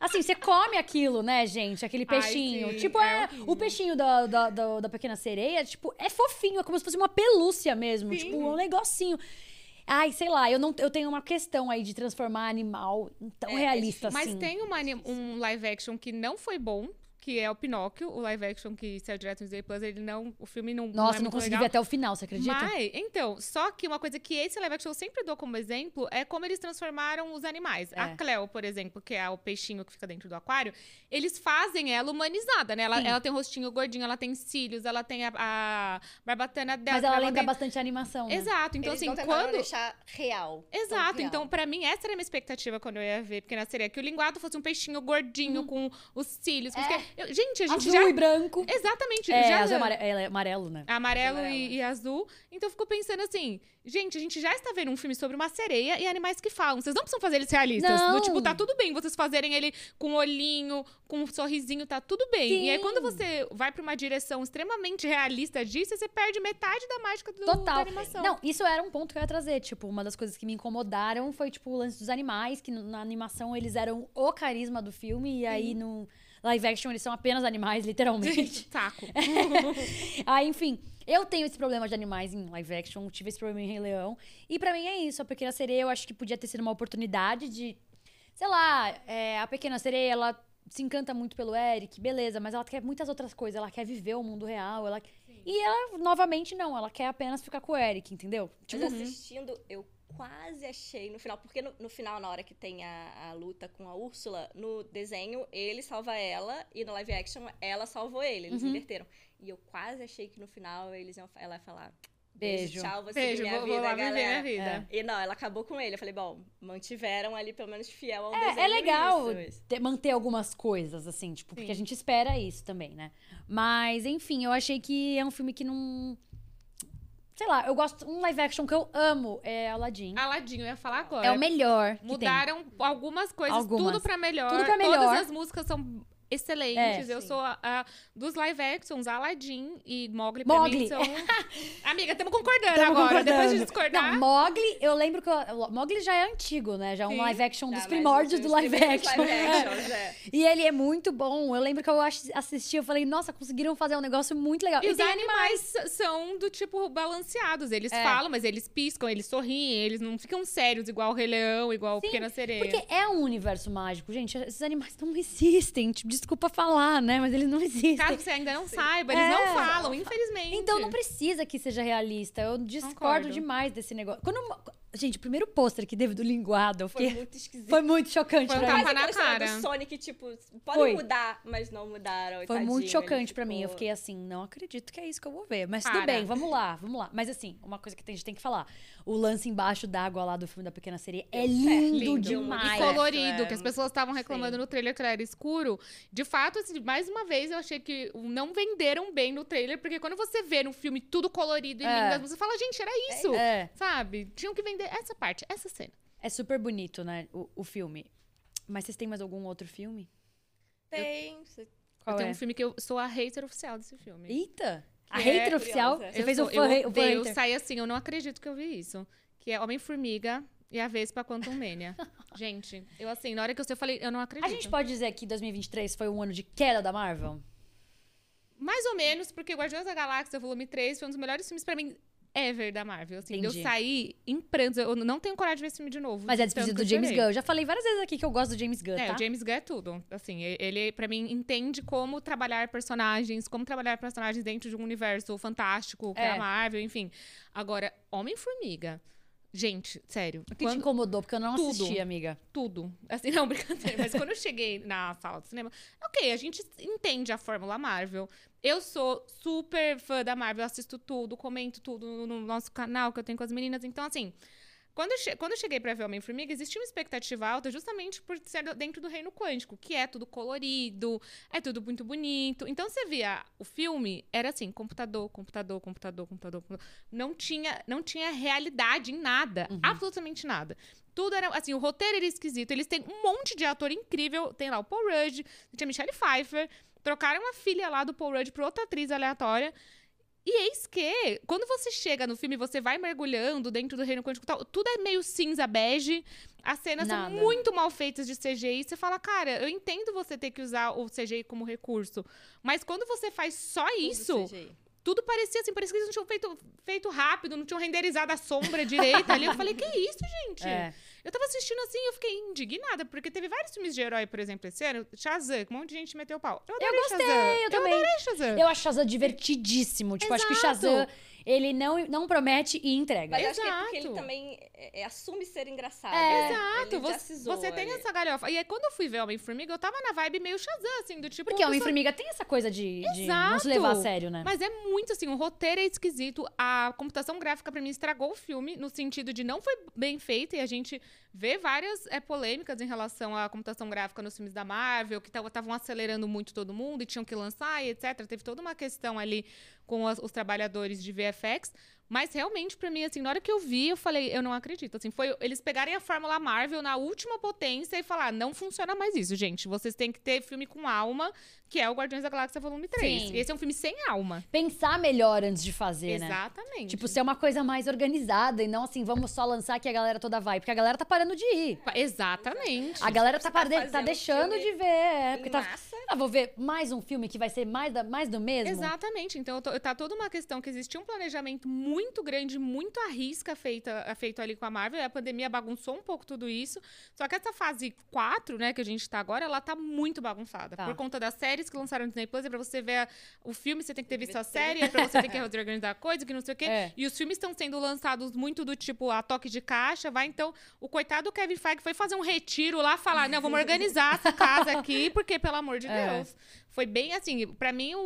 [SPEAKER 1] Assim, você come aquilo, né, gente? Aquele
[SPEAKER 3] Ai,
[SPEAKER 1] peixinho.
[SPEAKER 3] sim,
[SPEAKER 1] tipo,
[SPEAKER 3] é
[SPEAKER 1] é, o peixinho da, da, da, da Pequena Sereia, tipo, é fofinho, é como se fosse uma pelúcia mesmo.
[SPEAKER 3] Sim.
[SPEAKER 1] Tipo, um negocinho. Ai, sei lá, eu, não, eu tenho uma questão aí de transformar animal tão
[SPEAKER 2] É, é
[SPEAKER 1] realista
[SPEAKER 3] Mas
[SPEAKER 1] assim.
[SPEAKER 3] tem uma um live action que não foi bom, que é o Pinóquio, o live action que saiu direto no Disney Plus, ele não, o filme não,
[SPEAKER 1] Nossa,
[SPEAKER 3] não é
[SPEAKER 1] não
[SPEAKER 3] muito
[SPEAKER 1] consegui
[SPEAKER 3] legal.
[SPEAKER 1] ver até o final, você acredita?
[SPEAKER 3] Mas, então, só que uma coisa que esse live action eu sempre dou como exemplo é como eles transformaram os animais.
[SPEAKER 1] É.
[SPEAKER 3] A Cleo, por exemplo, que é o peixinho que fica dentro do aquário, eles fazem ela humanizada, né? Ela, ela tem um rostinho gordinho, ela tem cílios, ela tem a, a barbatana dela.
[SPEAKER 1] Mas ela lembra
[SPEAKER 3] tem...
[SPEAKER 1] bastante a animação, né?
[SPEAKER 3] Exato, então
[SPEAKER 2] Eles
[SPEAKER 3] assim, quando...
[SPEAKER 2] deixar real.
[SPEAKER 3] Exato,
[SPEAKER 2] real.
[SPEAKER 3] então pra mim essa era a minha expectativa quando eu ia ver Pequena Sereia, que o linguado fosse um peixinho gordinho com os cílios. com os
[SPEAKER 2] É.
[SPEAKER 3] que- eu- gente, a gente
[SPEAKER 1] Azul
[SPEAKER 3] já...
[SPEAKER 1] e branco.
[SPEAKER 3] Exatamente,
[SPEAKER 1] É,
[SPEAKER 3] já...
[SPEAKER 1] azul amare- é amarelo, né?
[SPEAKER 3] Amarelo
[SPEAKER 2] Amarelo.
[SPEAKER 3] e, e azul. Então eu fico pensando assim, gente, a gente já está vendo um filme sobre uma sereia e animais que falam. Vocês não precisam fazer eles realistas.
[SPEAKER 1] Não.
[SPEAKER 3] Do tipo, tá tudo bem vocês fazerem ele com olhinho, com um sorrisinho, tá tudo bem. E aí
[SPEAKER 1] Sim.
[SPEAKER 3] quando você vai pra uma direção extremamente realista disso, você perde metade da mágica do, da
[SPEAKER 1] Total.
[SPEAKER 3] animação.
[SPEAKER 1] Não, isso era um ponto que eu ia trazer. Tipo, uma das coisas que me incomodaram foi, tipo, o lance dos animais, que na animação eles eram o carisma do filme, e aí no live action eles são apenas animais, literalmente.
[SPEAKER 3] Saco.
[SPEAKER 1] aí, enfim. Eu tenho esse problema de animais em live action, tive esse problema em Rei Leão. E pra mim é isso. A Pequena Sereia, eu acho que podia ter sido uma oportunidade de. Sei lá, é, a Pequena Sereia, ela se encanta muito pelo Eric, beleza, mas ela quer muitas outras coisas. Ela quer viver o mundo real. Ela... E ela, novamente, não. Ela quer apenas ficar com o Eric, entendeu? Tipo,
[SPEAKER 2] Mas assistindo, eu quase achei no final, porque no, no final, na hora que tem a, a luta com a Úrsula, no desenho, ele salva ela e no live action, ela salvou ele. Eles
[SPEAKER 1] Uhum.
[SPEAKER 2] inverteram. E eu quase achei que no final eles iam, ela ia falar:
[SPEAKER 1] Beijo.
[SPEAKER 2] tchau, você
[SPEAKER 3] Beijo,
[SPEAKER 2] minha
[SPEAKER 3] vou,
[SPEAKER 2] vida,
[SPEAKER 3] vou lá viver
[SPEAKER 2] galera.
[SPEAKER 3] minha vida.
[SPEAKER 2] E não, ela acabou com ele. Eu falei, bom, mantiveram ali pelo menos fiel ao
[SPEAKER 1] É,
[SPEAKER 2] desenho.
[SPEAKER 1] é legal
[SPEAKER 2] isso, isso.
[SPEAKER 1] ter- manter algumas coisas, assim, tipo, porque
[SPEAKER 3] Sim.
[SPEAKER 1] a gente espera isso também, né? Mas, enfim, eu achei que é um filme que não. Sei lá, eu gosto. Um live action que eu amo é Aladdin.
[SPEAKER 3] Aladinho, eu ia falar agora.
[SPEAKER 1] é o melhor.
[SPEAKER 3] Mudaram algumas coisas,
[SPEAKER 1] Algumas.
[SPEAKER 3] tudo pra melhor.
[SPEAKER 1] Tudo pra melhor.
[SPEAKER 3] Todas as músicas são excelentes.
[SPEAKER 1] É,
[SPEAKER 3] eu
[SPEAKER 2] sim.
[SPEAKER 3] sou a, a- dos live actions, Aladdin e Mowgli pra
[SPEAKER 1] Mowgli.
[SPEAKER 3] mim são... Amiga, estamos concordando
[SPEAKER 1] Tamo
[SPEAKER 3] agora. Depois de
[SPEAKER 1] concordando.
[SPEAKER 3] discordar...
[SPEAKER 1] Não, Mogli, eu lembro que. o Mogli já é antigo, né? Já é um
[SPEAKER 3] Sim.
[SPEAKER 1] live action dos
[SPEAKER 2] mas
[SPEAKER 1] primórdios
[SPEAKER 2] os
[SPEAKER 1] do live action.
[SPEAKER 2] live actions, é.
[SPEAKER 1] E ele é muito bom. Eu lembro que eu assisti, eu falei, nossa, conseguiram fazer um negócio muito legal.
[SPEAKER 3] E os
[SPEAKER 1] tem
[SPEAKER 3] animais são do tipo balanceados. Eles
[SPEAKER 1] É.
[SPEAKER 3] falam, mas eles piscam, eles sorriem, eles não ficam sérios igual o Rei Leão, igual o
[SPEAKER 1] Sim,
[SPEAKER 3] Pequena Sereia.
[SPEAKER 1] Porque é um universo mágico, gente. Esses animais não existem. Tipo, desculpa falar, né? Mas eles não existem.
[SPEAKER 3] Caso você ainda não saiba, eles
[SPEAKER 1] É.
[SPEAKER 3] não falam, infelizmente.
[SPEAKER 1] Então não precisa que seja realista. Eu discordo
[SPEAKER 3] Concordo.
[SPEAKER 1] demais desse negócio. Quando Gente, o primeiro pôster que teve do linguado, eu
[SPEAKER 2] Foi muito esquisito.
[SPEAKER 1] Foi muito chocante
[SPEAKER 3] Foi um
[SPEAKER 1] pra mim.
[SPEAKER 2] Quase
[SPEAKER 3] na cara.
[SPEAKER 2] do Sonic, tipo, podem
[SPEAKER 1] Foi.
[SPEAKER 2] mudar, mas não mudaram. e
[SPEAKER 1] Foi
[SPEAKER 2] tadinho,
[SPEAKER 1] muito
[SPEAKER 2] ele
[SPEAKER 1] chocante pra mim. Eu
[SPEAKER 2] ficou-
[SPEAKER 1] fiquei assim, não acredito que é isso que eu vou ver. Mas tudo bem, vamos lá, vamos lá. Mas assim, uma coisa que a gente tem que falar. O lance embaixo d'água lá do filme da Pequena Sereia é lindo,
[SPEAKER 3] Lindo.
[SPEAKER 1] demais.
[SPEAKER 3] E colorido,
[SPEAKER 2] É,
[SPEAKER 3] que as pessoas estavam reclamando
[SPEAKER 2] sim.
[SPEAKER 3] no trailer que era escuro. De fato, assim, mais uma vez, eu achei que não venderam bem no trailer, porque quando você vê no filme tudo colorido e
[SPEAKER 1] É.
[SPEAKER 3] lindo, você fala, gente, era isso.
[SPEAKER 1] É,
[SPEAKER 3] Sabe? Tinham que vender essa parte, essa cena.
[SPEAKER 1] é super bonito, né, o, o filme. Mas vocês têm mais algum outro filme?
[SPEAKER 2] Tem. você-
[SPEAKER 1] Qual
[SPEAKER 3] eu tenho
[SPEAKER 1] é?
[SPEAKER 3] um filme que eu sou a hater oficial desse filme.
[SPEAKER 1] Eita! A
[SPEAKER 2] é
[SPEAKER 1] hater oficial? Você
[SPEAKER 3] Eu
[SPEAKER 1] fez
[SPEAKER 3] sou-
[SPEAKER 1] o
[SPEAKER 3] eu
[SPEAKER 1] fã, o fã
[SPEAKER 3] odeio,
[SPEAKER 1] hater.
[SPEAKER 3] saí assim, eu não acredito que eu vi isso. Que é Homem-Formiga e a Vespa Quantum Mania. gente, eu assim, na hora que eu sei, eu falei, eu não acredito.
[SPEAKER 1] A gente pode dizer que 2023 foi um ano de queda da Marvel?
[SPEAKER 3] Mais ou menos, porque Guardiões da Galáxia Volume 3 foi um dos melhores filmes pra mim ever da Marvel. Assim,
[SPEAKER 1] Entendi.
[SPEAKER 3] eu saí em prantos. Eu não tenho coragem de ver esse filme de novo.
[SPEAKER 1] Mas é despedido do James. Gunn. Eu já falei várias vezes aqui que eu gosto do James Gunn,
[SPEAKER 3] É,
[SPEAKER 1] tá?
[SPEAKER 3] o James Gunn é tudo. Assim, ele, pra mim, entende como trabalhar personagens, como trabalhar personagens dentro de um universo fantástico, que é,
[SPEAKER 1] É.
[SPEAKER 3] a Marvel, enfim. Agora, Homem-Formiga. Gente, sério.
[SPEAKER 1] O que te
[SPEAKER 3] quando-
[SPEAKER 1] incomodou? Porque eu não
[SPEAKER 3] Tudo.
[SPEAKER 1] assisti, amiga.
[SPEAKER 3] tudo. Assim, não, brincadeira. Mas quando eu cheguei na sala do cinema, ok, a gente entende a fórmula Marvel. Eu sou super fã da Marvel, assisto tudo, comento tudo no nosso canal que eu tenho com as meninas. Então, assim, quando eu, che- quando eu cheguei pra ver Homem-Formiga, existia uma expectativa alta justamente por ser dentro do reino quântico, que é tudo colorido, é tudo muito bonito. Então, você via o filme, era assim, computador, computador, computador, computador. computador. Não tinha, não tinha realidade em nada, absolutamente nada. Tudo era, assim, o roteiro era esquisito. Eles têm um monte de ator incrível. Tem lá o Paul Rudd, tem a Michelle Pfeiffer. Trocaram a filha lá do Paul Rudd pra outra atriz aleatória. E eis que, quando você chega no filme, você vai mergulhando dentro do reino quântico tal, tudo é meio cinza bege. As cenas
[SPEAKER 1] Nada.
[SPEAKER 3] são muito mal feitas de CGI. Você fala, cara, eu entendo você ter que usar o CGI como recurso. Mas quando você faz só isso. Tudo parecia assim, parecia que eles não tinham feito, feito rápido, não tinham renderizado a sombra direita ali. Eu falei, que isso, gente?
[SPEAKER 1] É.
[SPEAKER 3] Eu tava assistindo assim e eu fiquei indignada, porque teve vários filmes de herói, por exemplo, esse ano. Shazam, que um monte de gente meteu o pau. Eu adorei
[SPEAKER 1] gostei,
[SPEAKER 3] Shazam.
[SPEAKER 1] eu também.
[SPEAKER 3] adorei Shazam.
[SPEAKER 1] Eu acho Shazam divertidíssimo. Tipo, acho que
[SPEAKER 3] Exato.
[SPEAKER 1] Shazam, ele não, não promete e entrega.
[SPEAKER 2] Mas acho que é porque ele
[SPEAKER 3] Exato.
[SPEAKER 2] também é, é, assume ser engraçado.
[SPEAKER 1] É.
[SPEAKER 3] Exato,
[SPEAKER 2] Ele já
[SPEAKER 3] você, você tem
[SPEAKER 2] ali.
[SPEAKER 3] essa galhofa. E aí, quando eu fui ver Homem-Formiga, eu tava na vibe meio Shazam, assim, do tipo...
[SPEAKER 1] Porque Homem-Formiga tem essa coisa de, de não se
[SPEAKER 3] Exato.
[SPEAKER 1] levar a sério, né?
[SPEAKER 3] Mas é muito assim, o roteiro é esquisito. A computação gráfica, pra mim, estragou o filme, no sentido de não foi bem feita, e a gente vê várias é, polêmicas em relação à computação gráfica nos filmes da Marvel, que estavam acelerando muito todo mundo e tinham que lançar e etc. Teve toda uma questão ali com as- os trabalhadores de VFX. Mas realmente, pra mim, assim, na hora que eu vi, eu falei, eu não acredito. Assim, foi eles pegarem a fórmula Marvel na última potência e falar, não funciona mais isso, gente. Vocês têm que ter filme com alma, que é o Guardiões da Galáxia Volume 3.
[SPEAKER 1] Sim.
[SPEAKER 3] Esse é um filme sem alma.
[SPEAKER 1] Pensar melhor antes de fazer, né?
[SPEAKER 3] Exatamente.
[SPEAKER 1] Tipo, ser uma coisa mais organizada e não assim, vamos só lançar que a galera toda vai. Porque a galera tá parando de ir.
[SPEAKER 3] Exatamente.
[SPEAKER 1] A galera tá,
[SPEAKER 2] tá
[SPEAKER 1] tá deixando
[SPEAKER 2] filme
[SPEAKER 1] de ver. É, porque tá. Ah, vou ver mais um filme que vai ser mais, da- mais do mesmo.
[SPEAKER 3] Exatamente. Então, eu tô- tá toda uma questão que existia um planejamento muito grande, muito à risca feita, feito ali com a Marvel. A pandemia bagunçou um pouco tudo isso. Só que essa fase 4, né, que a gente tá agora, ela tá muito bagunçada.
[SPEAKER 1] Tá.
[SPEAKER 3] Por conta das séries que lançaram no Disney Plus, é pra você ver a- o filme, você tem que ter visto a série, é pra você ter que reorganizar a coisa, que não sei o quê.
[SPEAKER 1] É.
[SPEAKER 3] E os filmes estão sendo lançados muito do tipo a toque de caixa, vai. Então, o coitado do Kevin Feige foi fazer um retiro lá, falar: não, vamos organizar essa casa aqui, porque, pelo amor de
[SPEAKER 1] É.
[SPEAKER 3] Deus. Foi bem assim, pra mim, o,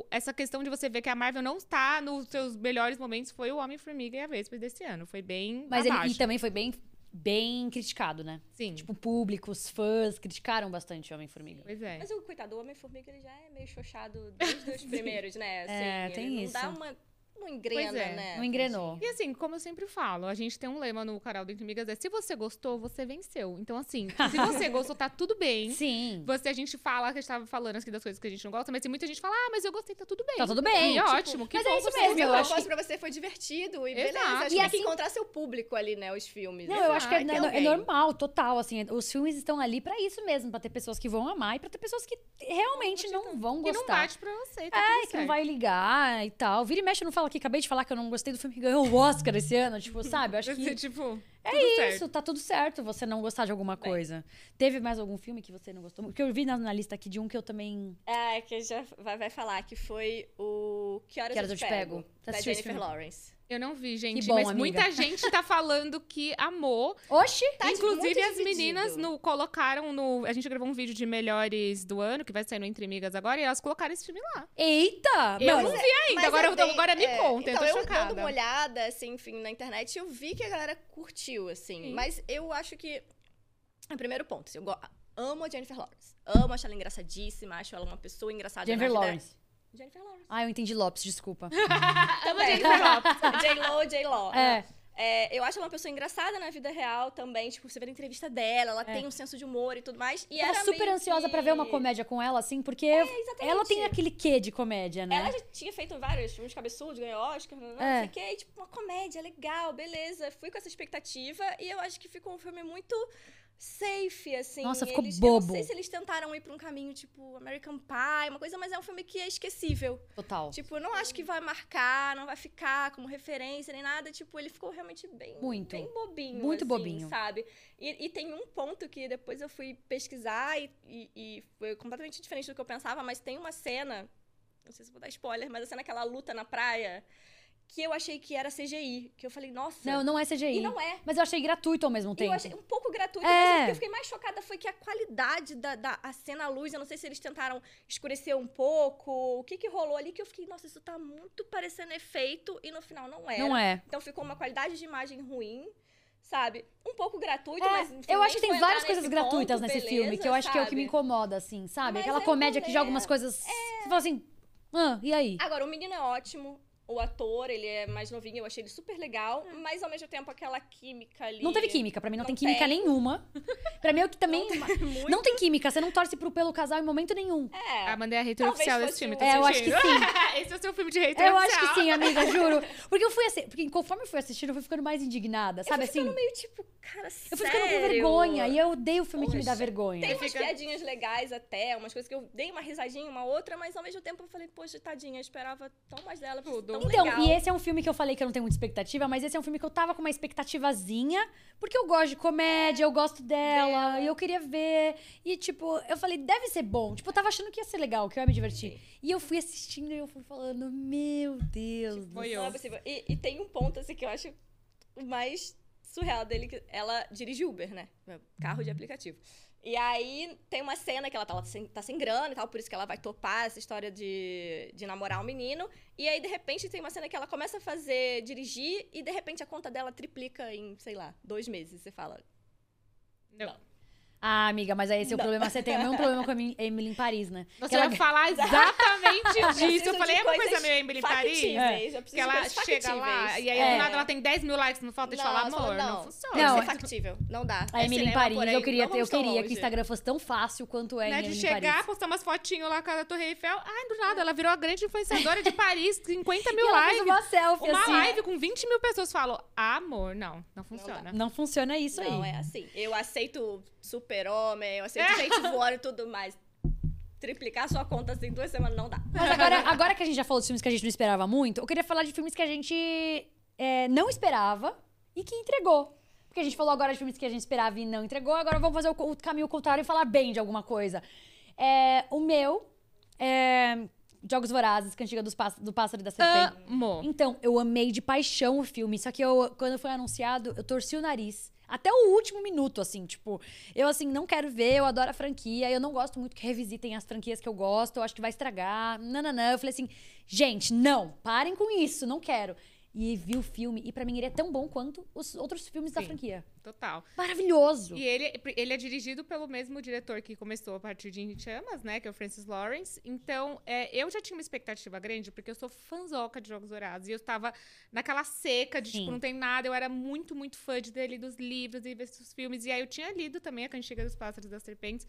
[SPEAKER 3] o- essa questão de você ver que a Marvel não está nos seus melhores momentos foi o Homem-Formiga e a Vespa desse ano. Foi bem.
[SPEAKER 1] Mas ele
[SPEAKER 3] abaixo.
[SPEAKER 1] e também foi bem, bem criticado, né?
[SPEAKER 3] Sim.
[SPEAKER 1] Tipo, o público, os fãs criticaram bastante o Homem-Formiga.
[SPEAKER 3] Pois é.
[SPEAKER 2] Mas o coitado, o Homem-Formiga, ele já é meio xoxado desde os primeiros, né? Assim,
[SPEAKER 1] É,
[SPEAKER 2] ele
[SPEAKER 1] tem
[SPEAKER 2] não
[SPEAKER 1] isso.
[SPEAKER 2] dá uma não engrena,
[SPEAKER 3] Pois é,
[SPEAKER 2] né?
[SPEAKER 1] Não engrenou.
[SPEAKER 3] E assim, como eu sempre falo, a gente tem um lema no canal do Entre Amigas, é se você gostou, você venceu. Então, assim, se você gostou, tá tudo bem.
[SPEAKER 1] Sim.
[SPEAKER 3] Você, a gente fala, que a gente tava falando aqui das coisas que a gente não gosta, mas tem muita gente que fala, ah, mas eu gostei, tá tudo bem.
[SPEAKER 1] Tá tudo bem.
[SPEAKER 3] E
[SPEAKER 1] tipo,
[SPEAKER 3] ótimo, que
[SPEAKER 1] mas é
[SPEAKER 3] bom
[SPEAKER 1] isso
[SPEAKER 3] você
[SPEAKER 1] mesmo,
[SPEAKER 2] Se
[SPEAKER 1] eu
[SPEAKER 2] o
[SPEAKER 1] acho
[SPEAKER 2] negócio
[SPEAKER 1] que-
[SPEAKER 2] pra você foi divertido e
[SPEAKER 3] Exato.
[SPEAKER 2] beleza. Acho
[SPEAKER 1] E
[SPEAKER 2] que tem
[SPEAKER 1] assim-
[SPEAKER 2] que encontrar seu público ali, né? Os filmes.
[SPEAKER 1] Não, eu acho que é, é normal, total, assim, os filmes estão ali pra isso mesmo, pra ter pessoas que vão amar e pra ter pessoas que realmente não vão
[SPEAKER 3] Que não
[SPEAKER 1] gostar.
[SPEAKER 3] bate pra você, tá
[SPEAKER 1] É, que não vai ligar e tal. Vira e mexe, não falo aqui. Acabei de falar que eu não gostei do filme que ganhou o Oscar esse ano. Tipo, sabe? Eu acho que
[SPEAKER 3] ser, tipo,
[SPEAKER 1] é isso.
[SPEAKER 3] certo.
[SPEAKER 1] Tá tudo certo você não gostar de alguma coisa. Teve mais algum filme que você não gostou? Porque eu vi na, na lista aqui de um que eu também...
[SPEAKER 2] É, que já vai, vai falar que foi o Que Horas,
[SPEAKER 1] Que Horas
[SPEAKER 2] eu Te Pego,
[SPEAKER 1] Você
[SPEAKER 2] da
[SPEAKER 1] assistiu esse
[SPEAKER 2] Jennifer? Lawrence.
[SPEAKER 3] Eu não vi, gente,
[SPEAKER 1] bom,
[SPEAKER 3] mas
[SPEAKER 1] amiga.
[SPEAKER 3] muita gente tá falando que amou.
[SPEAKER 1] Oxi!
[SPEAKER 2] Tá
[SPEAKER 3] Inclusive,
[SPEAKER 2] muito
[SPEAKER 3] as
[SPEAKER 2] dividido.
[SPEAKER 3] meninas no, colocaram no. A gente gravou um vídeo de melhores do ano, que vai sair no Entre Amigas agora, e elas colocaram esse filme lá.
[SPEAKER 1] Eita!
[SPEAKER 3] Eu não vi ainda,
[SPEAKER 2] Mas
[SPEAKER 3] agora,
[SPEAKER 2] eu
[SPEAKER 3] eu
[SPEAKER 2] dei-
[SPEAKER 3] agora me
[SPEAKER 2] é,
[SPEAKER 3] conta,
[SPEAKER 2] então,
[SPEAKER 3] eu tô chocada.
[SPEAKER 2] dando uma olhada, assim, enfim, na internet, eu vi que a galera curtiu, assim.
[SPEAKER 3] Sim.
[SPEAKER 2] Mas eu acho que... É o primeiro ponto, assim, eu amo a Jennifer Lawrence. Amo, acho ela engraçadíssima, acho ela uma pessoa engraçada.
[SPEAKER 1] Jennifer Lawrence.
[SPEAKER 2] Jennifer Lawrence.
[SPEAKER 1] Ah, eu entendi Lopes, desculpa.
[SPEAKER 2] Também.
[SPEAKER 3] Jennifer Lopez.
[SPEAKER 2] J-Lo, J-Lo.
[SPEAKER 1] É.
[SPEAKER 2] É, eu acho ela uma pessoa engraçada na vida real também. Tipo, você vê a entrevista dela, ela
[SPEAKER 1] É.
[SPEAKER 2] tem um senso de humor e tudo mais. E
[SPEAKER 1] Eu tava
[SPEAKER 2] era
[SPEAKER 1] super ansiosa
[SPEAKER 2] que-
[SPEAKER 1] pra ver uma comédia com ela, assim, porque
[SPEAKER 2] exatamente.
[SPEAKER 1] ela tem aquele quê de comédia, né?
[SPEAKER 2] Ela já tinha feito vários filmes cabeçudos, ganhou Oscar, não, não,
[SPEAKER 1] É.
[SPEAKER 2] não sei o quê. e, Tipo, uma comédia legal, beleza. Fui com essa expectativa e eu acho que ficou um filme muito safe, assim.
[SPEAKER 1] Nossa, ficou
[SPEAKER 2] eles, Eu
[SPEAKER 1] bobo.
[SPEAKER 2] não sei se eles tentaram ir pra um caminho, tipo, American Pie, uma coisa, mas é um filme que é esquecível.
[SPEAKER 1] Total.
[SPEAKER 2] Tipo, eu não acho que vai marcar, não vai ficar como referência nem nada. Tipo, ele ficou realmente bem,
[SPEAKER 1] Muito.
[SPEAKER 2] bem bobinho.
[SPEAKER 1] Muito
[SPEAKER 2] assim,
[SPEAKER 1] bobinho.
[SPEAKER 2] Sabe? E, e tem um ponto que depois eu fui pesquisar e, e- e foi completamente diferente do que eu pensava, mas tem uma cena. Não sei se vou dar spoiler, mas a cena que ela luta na praia, que eu achei que era CGI. Que eu falei, nossa.
[SPEAKER 1] Não, não é CGI.
[SPEAKER 2] E não é.
[SPEAKER 1] Mas eu achei gratuito ao mesmo tempo.
[SPEAKER 2] Eu achei um pouco gratuito,
[SPEAKER 1] É.
[SPEAKER 2] mas o que eu fiquei mais chocada foi que a qualidade da, da a cena à luz, eu não sei se eles tentaram escurecer um pouco, o que que rolou ali, que eu fiquei, nossa, isso tá muito parecendo efeito, e no final não era.
[SPEAKER 1] Não é.
[SPEAKER 2] Então ficou uma qualidade de imagem ruim, sabe? Um pouco gratuito,
[SPEAKER 1] É,
[SPEAKER 2] mas enfim,
[SPEAKER 1] eu acho que tem várias coisas gratuitas
[SPEAKER 2] ponto,
[SPEAKER 1] nesse
[SPEAKER 2] beleza,
[SPEAKER 1] filme, que eu acho que é o que me
[SPEAKER 2] sabe?
[SPEAKER 1] incomoda, assim, sabe?
[SPEAKER 2] Mas
[SPEAKER 1] Aquela
[SPEAKER 2] é
[SPEAKER 1] comédia que joga umas coisas. Você fala assim, ah, e aí?
[SPEAKER 2] Agora, o menino é ótimo, o ator, ele é mais novinho, eu achei ele super legal, mas ao mesmo tempo aquela química ali...
[SPEAKER 1] Não teve química, pra mim não,
[SPEAKER 2] Não
[SPEAKER 1] tem química
[SPEAKER 2] tem.
[SPEAKER 1] nenhuma. Pra mim é o que também.
[SPEAKER 2] Muito.
[SPEAKER 1] Não tem química, você não torce pro pelo casal em momento nenhum.
[SPEAKER 2] É.
[SPEAKER 3] A Amanda é a hater
[SPEAKER 2] Talvez
[SPEAKER 3] oficial desse filme,
[SPEAKER 2] um-
[SPEAKER 3] tá
[SPEAKER 1] É, eu acho que sim.
[SPEAKER 3] Esse é o seu filme de hater
[SPEAKER 1] Eu acho
[SPEAKER 3] oficial.
[SPEAKER 1] que sim, amiga, juro. Porque eu fui assim, porque conforme eu fui assistindo, eu fui ficando mais indignada,
[SPEAKER 2] Eu
[SPEAKER 1] sabe
[SPEAKER 2] fui ficando
[SPEAKER 1] assim?
[SPEAKER 2] meio tipo, cara,
[SPEAKER 1] Eu fui ficando com
[SPEAKER 2] sério?
[SPEAKER 1] vergonha e eu odeio filme que me dá
[SPEAKER 2] Poxa,
[SPEAKER 1] vergonha.
[SPEAKER 2] Tem umas
[SPEAKER 3] Fica-
[SPEAKER 2] piadinhas legais até, umas coisas que eu dei uma risadinha, uma outra, mas ao mesmo tempo eu falei, poxa, tadinha, eu esperava tão mais dela,
[SPEAKER 3] Tudo.
[SPEAKER 2] Tão
[SPEAKER 1] Então,
[SPEAKER 2] legal.
[SPEAKER 1] e esse é um filme que eu falei que eu não tenho muita expectativa, mas esse é um filme que eu tava com uma expectativazinha, porque eu gosto de comédia, eu gosto dela,
[SPEAKER 2] Dela.
[SPEAKER 1] e eu queria ver. E, tipo, eu falei, deve ser bom. Tipo, eu tava achando que ia ser legal, que eu ia me divertir. E eu fui assistindo e eu fui falando, meu Deus do
[SPEAKER 3] Foi
[SPEAKER 1] céu.
[SPEAKER 3] eu.
[SPEAKER 2] Não é possível. E, e tem um ponto, assim, que eu acho o mais surreal dele, que ela dirige Uber, né? Carro de aplicativo. E aí tem uma cena que ela tá, ela tá sem, tá sem grana e tal, por isso que ela vai topar essa história de, de namorar um menino. E aí, de repente, tem uma cena que ela começa a fazer, dirigir, e de repente a conta dela triplica em, sei lá, dois meses. Você fala,
[SPEAKER 3] Não.
[SPEAKER 1] Ah, amiga, mas aí esse é o problema. Você tem o mesmo problema com a Emily em Paris, né?
[SPEAKER 3] Você
[SPEAKER 1] Que ela-
[SPEAKER 3] vai falar exatamente disso.
[SPEAKER 2] preciso
[SPEAKER 3] Eu falei, é uma coisa meio Emily em Paris.
[SPEAKER 2] eu preciso
[SPEAKER 3] Que ela chega lá e aí
[SPEAKER 1] É.
[SPEAKER 3] do nada ela tem 10 mil likes, não falta de
[SPEAKER 2] Não,
[SPEAKER 3] falar, amor, não,
[SPEAKER 2] não.
[SPEAKER 3] funciona.
[SPEAKER 1] Não, é-
[SPEAKER 2] é factível. Não dá.
[SPEAKER 1] A
[SPEAKER 2] É
[SPEAKER 1] Emily em Paris, eu queria, eu queria que o. Instagram fosse tão fácil quanto é
[SPEAKER 3] Né,
[SPEAKER 1] em
[SPEAKER 3] de
[SPEAKER 1] em
[SPEAKER 3] chegar,
[SPEAKER 1] Paris.
[SPEAKER 3] postar umas fotinhos lá com a Torre Eiffel. Ai, do nada, ela virou a grande influenciadora de Paris, 50
[SPEAKER 1] E
[SPEAKER 3] mil likes.
[SPEAKER 1] uma selfie,
[SPEAKER 3] Uma
[SPEAKER 1] assim.
[SPEAKER 3] live com 20 mil pessoas falou, amor, não, não funciona.
[SPEAKER 1] Não funciona isso aí.
[SPEAKER 2] Não, é assim. Eu aceito super-homem, eu aceito gente voando e tudo mais. Triplicar sua conta assim em duas semanas não dá.
[SPEAKER 1] Mas agora, agora que a gente já falou de filmes que a gente não esperava muito, eu queria falar de filmes que a gente é, não esperava e que entregou. Porque a gente falou agora de filmes que a gente esperava e não entregou, agora vamos fazer o, o caminho contrário e falar bem de alguma coisa. É, o meu é Jogos Vorazes, Cantiga dos Pás- do Pássaro e da Serpente.
[SPEAKER 3] Amo.
[SPEAKER 1] Então, eu amei de paixão o filme. Só que eu, quando foi anunciado, eu torci o nariz. Até o último minuto, assim, tipo, eu assim, não quero ver, eu adoro a franquia, eu não gosto muito que revisitem as franquias que eu gosto, eu acho que vai estragar. Não. Eu falei assim, gente, não, parem com isso, não quero. E vi o filme. E pra mim ele é tão bom quanto os outros filmes da
[SPEAKER 3] Sim.
[SPEAKER 1] franquia.
[SPEAKER 3] Total.
[SPEAKER 1] Maravilhoso!
[SPEAKER 3] E ele, ele é dirigido pelo mesmo diretor que começou a partir de Chamas, né? Que é o Francis Lawrence. Então, é, eu já tinha uma expectativa grande, porque eu sou fanzoca de Jogos Vorazes. E eu estava naquela seca de,
[SPEAKER 1] Sim.
[SPEAKER 3] tipo, não tem nada. Eu era muito, muito fã de ter lido os livros e ver os filmes. E aí eu tinha lido também A Cantiga dos Pássaros e das Serpentes.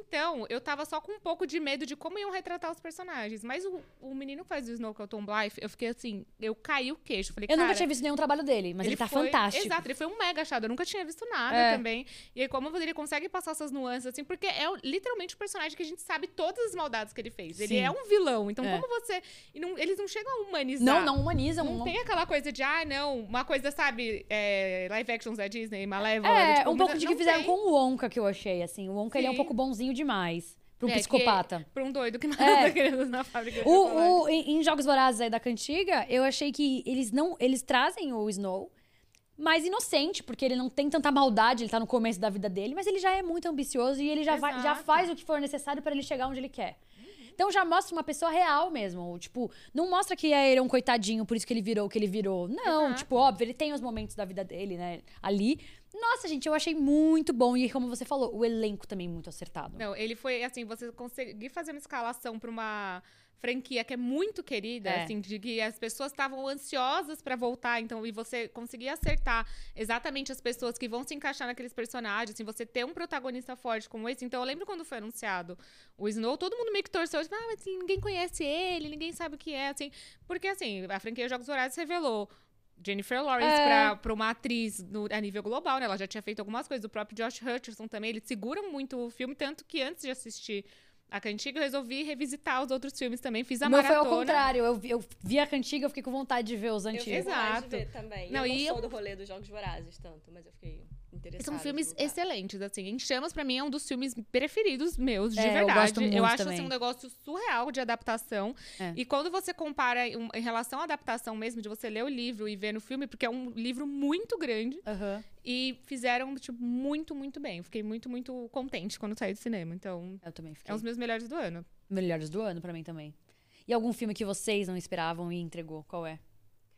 [SPEAKER 3] Então, eu tava só com um pouco de medo de como iam retratar os personagens. Mas o, o menino que faz o Snow, que é o Tom Blythe, eu fiquei assim, eu caí o queixo. Falei,
[SPEAKER 1] Eu nunca tinha visto nenhum trabalho dele, mas ele, tá
[SPEAKER 3] foi-
[SPEAKER 1] fantástico.
[SPEAKER 3] Exato, ele foi um mega achado. Eu nunca tinha visto nada
[SPEAKER 1] É.
[SPEAKER 3] também. E aí, como ele consegue passar essas nuances, assim, porque é literalmente o personagem que a gente sabe todas as maldades que ele fez. Ele
[SPEAKER 1] Sim.
[SPEAKER 3] é um vilão. Então,
[SPEAKER 1] É.
[SPEAKER 3] como você. não- eles não chegam a humanizar.
[SPEAKER 1] Não, não humanizam.
[SPEAKER 3] Não
[SPEAKER 1] não-
[SPEAKER 3] tem aquela coisa de, ah, não, uma coisa, sabe, é, live actions da Disney, Malévola.
[SPEAKER 1] É,
[SPEAKER 3] tipo,
[SPEAKER 1] um pouco de que fizeram
[SPEAKER 3] tem.
[SPEAKER 1] com o Wonka, que eu achei, assim. O Wonka, ele é um pouco bonzinho demais pra um
[SPEAKER 3] É, que-
[SPEAKER 1] psicopata.
[SPEAKER 3] Pra um doido que mata
[SPEAKER 1] É.
[SPEAKER 3] crianças na fábrica.
[SPEAKER 1] O, o- em, em Jogos Vorazes aí da Cantiga, eu achei que eles não. Eles trazem o Snow mais inocente, porque ele não tem tanta maldade, ele tá no começo da vida dele, mas ele já é muito ambicioso e ele já, vai, já faz o que for necessário pra ele chegar onde ele quer. Então já mostra uma pessoa real mesmo. Tipo, não mostra que é ele é um coitadinho, por isso que ele virou o que ele virou. Não,
[SPEAKER 3] Exato.
[SPEAKER 1] tipo, óbvio, ele tem os momentos da vida dele, né? Ali. Nossa, gente, eu achei muito bom. E como você falou, o elenco também muito acertado.
[SPEAKER 3] Não, ele foi assim, você conseguir fazer uma escalação pra uma franquia que é muito querida,
[SPEAKER 1] É.
[SPEAKER 3] assim, de que as pessoas estavam ansiosas pra voltar, então, e você conseguir acertar exatamente as pessoas que vão se encaixar naqueles personagens, assim, você ter um protagonista forte como esse. Então, eu lembro quando foi anunciado o Snow, todo mundo meio que torceu, tipo, ah, mas assim, ninguém conhece ele, ninguém sabe o que é, assim, porque assim, a franquia Jogos Vorazes revelou Jennifer Lawrence
[SPEAKER 1] É.
[SPEAKER 3] pra, pra uma atriz no- a nível global, né? Ela já tinha feito algumas coisas. O próprio Josh Hutcherson também, ele segura muito o filme, tanto que antes de assistir a Cantiga, eu resolvi revisitar os outros filmes também. Fiz a
[SPEAKER 1] meu foi
[SPEAKER 3] maratona.
[SPEAKER 1] ao contrário. Eu vi, eu vi a Cantiga, eu fiquei com vontade de ver os
[SPEAKER 2] Eu
[SPEAKER 1] antigos.
[SPEAKER 2] fiquei com vontade
[SPEAKER 3] Exato.
[SPEAKER 2] de ver também.
[SPEAKER 3] Não,
[SPEAKER 2] eu não
[SPEAKER 3] e
[SPEAKER 2] sou
[SPEAKER 3] eu-
[SPEAKER 2] do rolê dos Jogos Vorazes tanto, mas eu fiquei.
[SPEAKER 3] São
[SPEAKER 2] de
[SPEAKER 3] filmes
[SPEAKER 2] voltar.
[SPEAKER 3] excelentes, assim. Em Chamas, pra mim, é um dos filmes preferidos meus, de
[SPEAKER 1] É, eu
[SPEAKER 3] verdade.
[SPEAKER 1] gosto muito
[SPEAKER 3] acho
[SPEAKER 1] também.
[SPEAKER 3] assim, um negócio surreal de adaptação.
[SPEAKER 1] É.
[SPEAKER 3] E quando você compara em, em relação à adaptação mesmo, de você ler o livro e ver no filme, porque é um livro muito grande,
[SPEAKER 1] Aham.
[SPEAKER 3] e fizeram, tipo, muito, muito bem. Eu fiquei muito, muito contente quando saí do cinema. Então,
[SPEAKER 1] Eu também fiquei.
[SPEAKER 3] é um dos meus melhores do ano.
[SPEAKER 1] Melhores do ano pra mim também. E algum filme que vocês não esperavam e entregou? Qual é?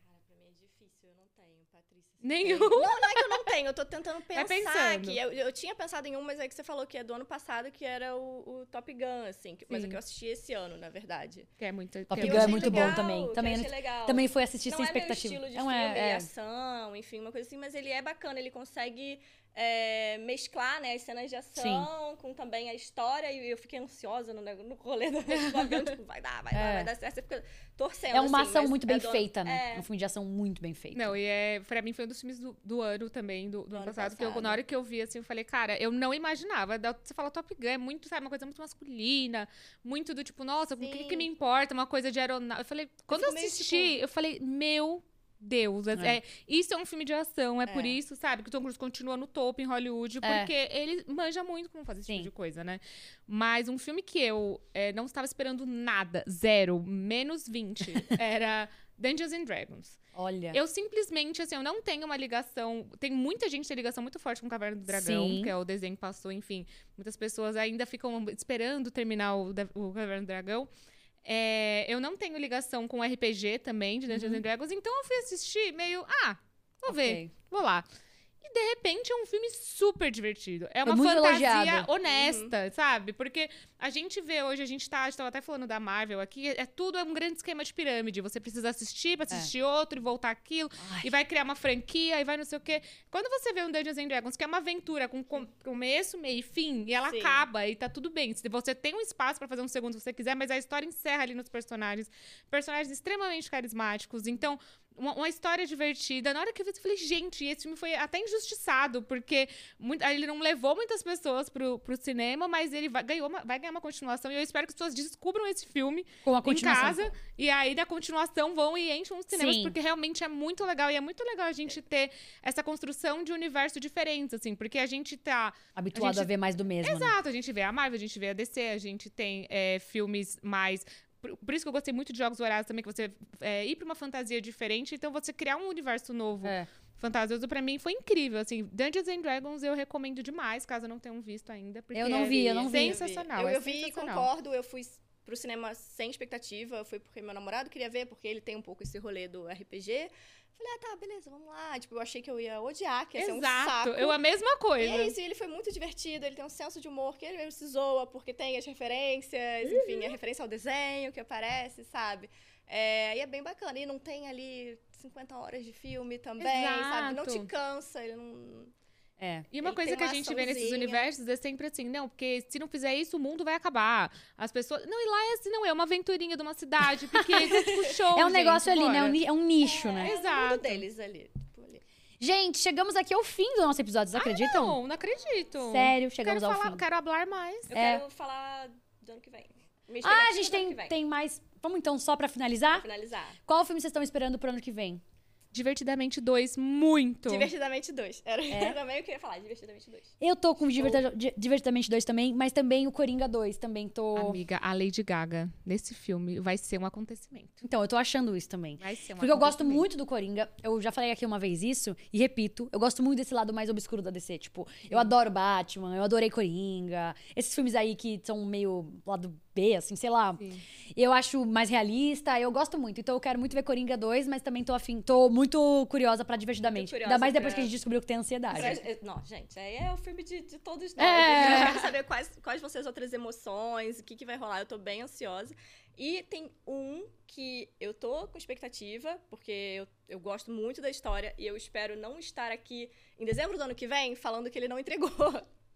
[SPEAKER 2] Cara, pra mim é difícil, eu não tenho, Patrícia. você
[SPEAKER 3] Nenhum.
[SPEAKER 2] Não, não é que eu não tenho, eu tô tentando pensar aqui. Eu, eu tinha pensado em um, mas é que você falou que é do ano passado, que era o, o Top Gun, assim. que- mas é que eu assisti esse ano, na verdade.
[SPEAKER 3] Que é muito.
[SPEAKER 1] Top
[SPEAKER 2] Eu
[SPEAKER 1] Gun é muito bom
[SPEAKER 2] legal,
[SPEAKER 1] também.
[SPEAKER 2] que eu
[SPEAKER 1] Também-
[SPEAKER 2] achei legal.
[SPEAKER 1] Também foi assistir
[SPEAKER 2] não
[SPEAKER 1] sem
[SPEAKER 2] é meu
[SPEAKER 1] expectativa.
[SPEAKER 2] estilo de
[SPEAKER 1] não
[SPEAKER 2] filme,
[SPEAKER 1] é, é.
[SPEAKER 2] ação, enfim, uma coisa assim, mas ele é bacana, ele consegue é, mesclar, né, as cenas de ação com também a história, e eu fiquei ansiosa no, no rolê do do avião, tipo, vai dar, vai
[SPEAKER 1] É.
[SPEAKER 2] dar, vai dar certo, você fica torcendo,
[SPEAKER 1] É uma
[SPEAKER 2] assim,
[SPEAKER 1] ação
[SPEAKER 2] mas
[SPEAKER 1] muito bem
[SPEAKER 2] do-
[SPEAKER 1] feita, né?
[SPEAKER 2] É,
[SPEAKER 1] Um filme de ação muito bem feito.
[SPEAKER 3] Não, e é, pra mim foi um dos filmes do, do ano também, do, do ano
[SPEAKER 2] ano
[SPEAKER 3] passado, que eu,
[SPEAKER 2] passado.
[SPEAKER 3] na hora que eu vi, assim, eu falei, cara, eu não imaginava. Você fala Top Gun, é muito, sabe, uma coisa muito masculina, muito do tipo, nossa, o que,
[SPEAKER 2] Sim.
[SPEAKER 3] que me importa? Uma coisa de aeronave. Eu falei, quando eu
[SPEAKER 2] meio,
[SPEAKER 3] assisti,
[SPEAKER 2] tipo-
[SPEAKER 3] eu falei, meu Deus, é.
[SPEAKER 1] É.
[SPEAKER 3] é- isso é um filme de ação, é, por
[SPEAKER 2] É.
[SPEAKER 3] isso, sabe, que o Tom Cruise continua no topo em Hollywood,
[SPEAKER 1] É.
[SPEAKER 3] porque ele manja muito como fazer esse
[SPEAKER 1] Sim.
[SPEAKER 3] tipo de coisa, né? Mas um filme que eu é, não estava esperando nada, zero, menos 20, era Dungeons and Dragons.
[SPEAKER 1] Olha.
[SPEAKER 3] Eu simplesmente, assim, eu não tenho uma ligação. Tem muita gente que tem ligação muito forte com Caverna do Dragão,
[SPEAKER 1] Sim.
[SPEAKER 3] que é o desenho que passou, enfim. Muitas pessoas ainda ficam esperando terminar o, o Caverna do Dragão. É, eu não tenho ligação com RPG também, de Dungeons and Dragons, então eu fui assistir meio. Ah, vou ver,
[SPEAKER 1] Ok.
[SPEAKER 3] vou lá. E de repente é um filme super divertido. É
[SPEAKER 1] Foi
[SPEAKER 3] uma
[SPEAKER 1] muito
[SPEAKER 3] fantasia
[SPEAKER 1] elogiado.
[SPEAKER 3] honesta, sabe? Porque a gente vê hoje, a gente tá, a gente tava até falando da Marvel aqui, é tudo é um grande esquema de pirâmide. Você precisa assistir pra assistir outro e voltar aquilo,
[SPEAKER 1] Ai.
[SPEAKER 3] e vai criar uma franquia, e vai não sei o quê. Quando você vê um Dungeons and Dragons, que é uma aventura com com- começo, meio e fim, e ela
[SPEAKER 2] Sim.
[SPEAKER 3] acaba, e tá tudo bem. Se você tem um espaço pra fazer um segundo se você quiser, mas a história encerra ali nos personagens. Personagens extremamente carismáticos. Então, uma, uma história divertida. Na hora que eu vi, eu falei, gente, esse filme foi até injustiçado, porque muito- ele não levou muitas pessoas pro, pro cinema, mas ele vai, ganhou uma- vai ganhar uma continuação. E eu espero que as pessoas descubram esse filme
[SPEAKER 1] Com a
[SPEAKER 3] em casa. E aí, na continuação, vão e enchem os cinemas,
[SPEAKER 1] Sim.
[SPEAKER 3] porque realmente é muito legal. E é muito legal a gente ter essa construção de universo diferentes, assim, porque a gente tá.
[SPEAKER 1] Habituado a,
[SPEAKER 3] gente-
[SPEAKER 1] ver mais do mesmo, né?
[SPEAKER 3] Exato, a gente vê a Marvel, a gente vê a DC, a gente tem é, filmes mais. Por, por isso que eu gostei muito de Jogos Vorazes também, que você é, ir pra uma fantasia diferente, então você criar um universo novo,
[SPEAKER 1] É.
[SPEAKER 3] fantasioso, pra mim foi incrível. Assim, Dungeons and Dragons eu recomendo demais, caso não tenham visto ainda. Porque
[SPEAKER 1] Eu não
[SPEAKER 3] é
[SPEAKER 1] vi, eu não vi.
[SPEAKER 3] Sensacional.
[SPEAKER 2] Eu,
[SPEAKER 3] é
[SPEAKER 2] eu vi e
[SPEAKER 3] sensacional.
[SPEAKER 2] concordo, eu fui pro cinema sem expectativa. Foi porque meu namorado queria ver, porque ele tem um pouco esse rolê do RPG. Falei, ah, tá, beleza, vamos lá. Tipo, eu achei que eu ia odiar, que ia ser um
[SPEAKER 3] Exato.
[SPEAKER 2] saco.
[SPEAKER 3] Eu a mesma
[SPEAKER 2] E
[SPEAKER 3] coisa.
[SPEAKER 2] é isso, e ele foi muito divertido, ele tem um senso de humor que ele mesmo se zoa, porque tem as referências, enfim, a referência ao desenho que aparece, sabe? É, e é bem bacana. E não tem ali 50 horas de filme também, sabe? Não te
[SPEAKER 3] Exato.
[SPEAKER 2] cansa, ele não.
[SPEAKER 1] É.
[SPEAKER 3] E uma
[SPEAKER 2] Ele
[SPEAKER 3] coisa que a gente vê nesses universos é sempre assim, não, porque se não fizer isso, o mundo vai acabar. As pessoas. Não, e lá é assim, não, é uma aventurinha de uma cidade pequena, tipo show.
[SPEAKER 1] É um
[SPEAKER 3] gente,
[SPEAKER 1] negócio ali, né? É um ni- É nicho, né?
[SPEAKER 2] É o
[SPEAKER 3] Exato.
[SPEAKER 2] mundo deles ali. tipo, ali.
[SPEAKER 1] Gente, chegamos aqui ao fim do nosso episódio, vocês acreditam?
[SPEAKER 3] Não, não acredito.
[SPEAKER 1] Sério,
[SPEAKER 3] Quero,
[SPEAKER 1] chegamos ao
[SPEAKER 3] falar,
[SPEAKER 1] fim.
[SPEAKER 3] quero falar mais.
[SPEAKER 2] Eu
[SPEAKER 1] É.
[SPEAKER 2] quero falar do ano que vem.
[SPEAKER 1] Ah, a gente tem, tem mais. Vamos então, só pra
[SPEAKER 2] pra
[SPEAKER 1] finalizar?
[SPEAKER 2] finalizar.
[SPEAKER 1] Qual filme vocês estão esperando pro ano que vem?
[SPEAKER 3] Divertidamente dois, muito.
[SPEAKER 2] Divertidamente 2. Era
[SPEAKER 1] É?
[SPEAKER 2] também eu queria falar, Divertidamente 2.
[SPEAKER 1] Eu tô com Divertida- Di- Divertidamente 2 também, mas também o Coringa 2 também tô.
[SPEAKER 3] Amiga, a Lady Gaga nesse filme vai ser um acontecimento.
[SPEAKER 1] Então, eu tô achando isso também.
[SPEAKER 3] Vai ser um
[SPEAKER 1] Porque eu gosto muito do Coringa. Eu já falei aqui uma vez isso e repito. Eu gosto muito desse lado mais obscuro da DC. Tipo, eu adoro Batman, eu adorei Coringa. Esses filmes aí que são meio lado B, assim, sei lá.
[SPEAKER 3] Sim.
[SPEAKER 1] Eu acho mais realista. Eu gosto muito. Então eu quero muito ver Coringa 2, mas também tô afim. Tô muito curiosa pra divertidamente.
[SPEAKER 2] Curiosa
[SPEAKER 1] Ainda mais depois
[SPEAKER 2] pra-
[SPEAKER 1] que a gente descobriu que tem ansiedade.
[SPEAKER 2] Pra- é, Não, gente, aí é o filme de, de todos nós.
[SPEAKER 1] É.
[SPEAKER 2] Eu quero saber quais, quais vão ser as outras emoções, o que, que vai rolar. Eu tô bem ansiosa. E tem um que eu tô com expectativa, porque eu, eu gosto muito da história e eu espero não estar aqui em dezembro do ano que vem falando que ele não entregou.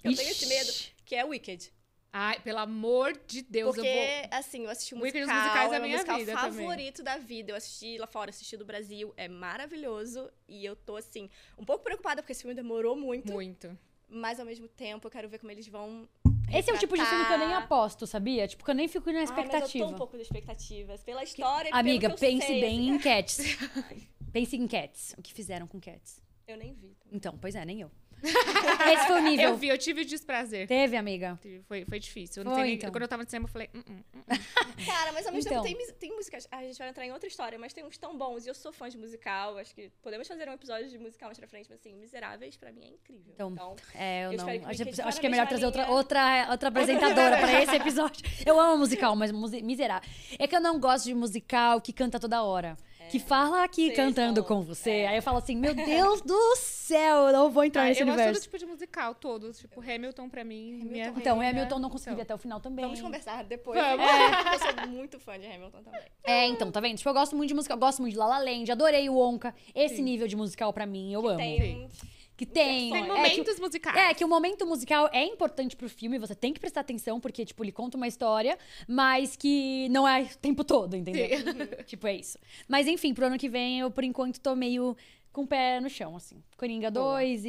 [SPEAKER 2] Eu tenho esse medo, que é Wicked.
[SPEAKER 3] Ai, pelo amor de Deus,
[SPEAKER 2] Porque,
[SPEAKER 3] eu vou.
[SPEAKER 2] assim, eu assisti
[SPEAKER 3] Wicked
[SPEAKER 2] musical,
[SPEAKER 3] musicais é
[SPEAKER 2] é
[SPEAKER 3] minha
[SPEAKER 2] musical
[SPEAKER 3] vida também.
[SPEAKER 2] favorito da vida. Eu assisti lá fora, assisti do Brasil, é maravilhoso. E eu tô, assim, um pouco preocupada, porque esse filme demorou muito.
[SPEAKER 3] Muito.
[SPEAKER 2] Mas, ao mesmo tempo, eu quero ver como eles vão
[SPEAKER 1] Esse é o tipo de filme que eu nem aposto, sabia? Tipo, que eu nem fico na
[SPEAKER 2] Ai, mas eu
[SPEAKER 1] expectativa.
[SPEAKER 2] tô um pouco de expectativas. Pela história e
[SPEAKER 1] Amiga,
[SPEAKER 2] pelo que eu
[SPEAKER 1] pense
[SPEAKER 2] sei,
[SPEAKER 1] bem
[SPEAKER 2] assim.
[SPEAKER 1] em Cats. pense em Cats. O que fizeram com Cats.
[SPEAKER 2] Eu nem vi. também.
[SPEAKER 1] Então, pois é, nem eu. Esse foi o nível.
[SPEAKER 3] Eu vi, eu tive o desprazer.
[SPEAKER 1] Teve, amiga.
[SPEAKER 3] Tive, Foi, foi difícil. Eu não
[SPEAKER 1] Foi,
[SPEAKER 3] sei nem-
[SPEAKER 1] então.
[SPEAKER 3] Quando eu tava no cinema, eu falei. "Hum, hum, hum, hum."
[SPEAKER 2] Cara, mas ao mesmo
[SPEAKER 1] Então.
[SPEAKER 2] tempo tem, tem músicas. A gente vai entrar em outra história, mas tem uns tão bons. E eu sou fã de musical. Acho que podemos fazer um episódio de musical mais pra frente, mas assim, Miseráveis pra mim é incrível.
[SPEAKER 1] Então,
[SPEAKER 2] Então,
[SPEAKER 1] É, eu
[SPEAKER 2] Eu
[SPEAKER 1] não.
[SPEAKER 2] espero que
[SPEAKER 1] Acho,
[SPEAKER 2] Wicked
[SPEAKER 1] acho que é melhor trazer outra, outra, outra apresentadora pra esse episódio. Eu amo musical, mas musi- miserável. É que eu não gosto de musical que canta toda hora. Que fala aqui
[SPEAKER 2] Sei,
[SPEAKER 1] cantando com você.
[SPEAKER 2] é.
[SPEAKER 1] Aí eu falo assim, meu Deus do céu, eu não vou entrar
[SPEAKER 3] Ah,
[SPEAKER 1] nesse
[SPEAKER 3] eu gosto
[SPEAKER 1] universo.
[SPEAKER 3] do tipo de musical, todos. Tipo, Hamilton pra mim. minha
[SPEAKER 1] Então. Hamilton não consegui
[SPEAKER 3] Então.
[SPEAKER 1] até o final também.
[SPEAKER 2] vamos conversar depois.
[SPEAKER 3] Vamos.
[SPEAKER 2] É, eu sou muito fã de Hamilton também.
[SPEAKER 1] É, então, tá vendo? Tipo, eu gosto muito de musical. Eu gosto muito de La La Land, adorei o Onca. Esse
[SPEAKER 3] Sim.
[SPEAKER 1] nível de musical pra mim, eu amo.
[SPEAKER 2] Tem
[SPEAKER 1] Que tem.
[SPEAKER 3] Tem
[SPEAKER 2] É,
[SPEAKER 3] momentos
[SPEAKER 1] que,
[SPEAKER 3] musicais.
[SPEAKER 1] é, que o momento musical é importante pro filme, você tem que prestar atenção, porque, tipo, ele conta uma história, mas que não é o tempo todo, entendeu? tipo, é isso. Mas, enfim, pro ano que vem, eu, por enquanto, tô meio com o pé no chão, assim. Coringa
[SPEAKER 3] Boa.
[SPEAKER 1] 2 e.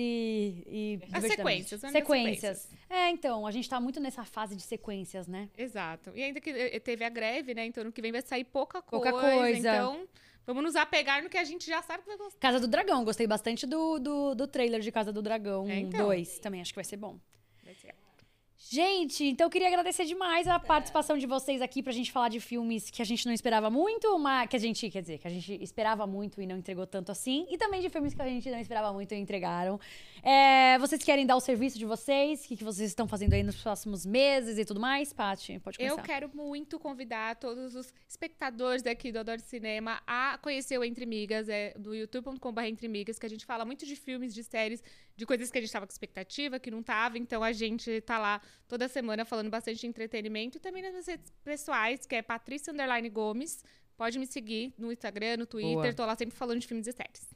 [SPEAKER 1] e
[SPEAKER 3] As
[SPEAKER 1] Divertidamente.
[SPEAKER 3] sequências, nas
[SPEAKER 1] Sequências. É, então, a gente tá muito nessa fase de sequências, né?
[SPEAKER 3] Exato. E ainda que eh, teve a greve, né? Então, no que vem vai sair pouca coisa.
[SPEAKER 1] Pouca coisa.
[SPEAKER 3] Então, vamos nos apegar no que a gente já sabe que vai gostar.
[SPEAKER 1] Casa do Dragão, gostei bastante do, do, do trailer de Casa do Dragão
[SPEAKER 3] É, então.
[SPEAKER 1] 2. Também acho que vai ser bom.
[SPEAKER 3] Vai ser.
[SPEAKER 1] Gente, então eu queria agradecer demais a participação de vocês aqui pra gente falar de filmes que a gente não esperava muito, mas que a gente, quer dizer, que a gente esperava muito e não entregou tanto assim, e também de filmes que a gente não esperava muito e entregaram. É, vocês querem dar o serviço de vocês? O que, que vocês estão fazendo aí nos próximos meses e tudo mais? Paty, pode começar.
[SPEAKER 3] Eu quero muito convidar todos os espectadores daqui do Adoro Cinema a conhecer o Entre Migas, é do youtube.com.br Entre Migas, que a gente fala muito de filmes, de séries, de coisas que a gente tava com expectativa, que não tava. Então a gente tá lá toda semana falando bastante de entretenimento e também nas minhas redes pessoais, que é Patrícia Underline Gomes. Pode me seguir no Instagram, no Twitter,
[SPEAKER 1] Boa.
[SPEAKER 3] tô lá sempre falando de filmes e séries.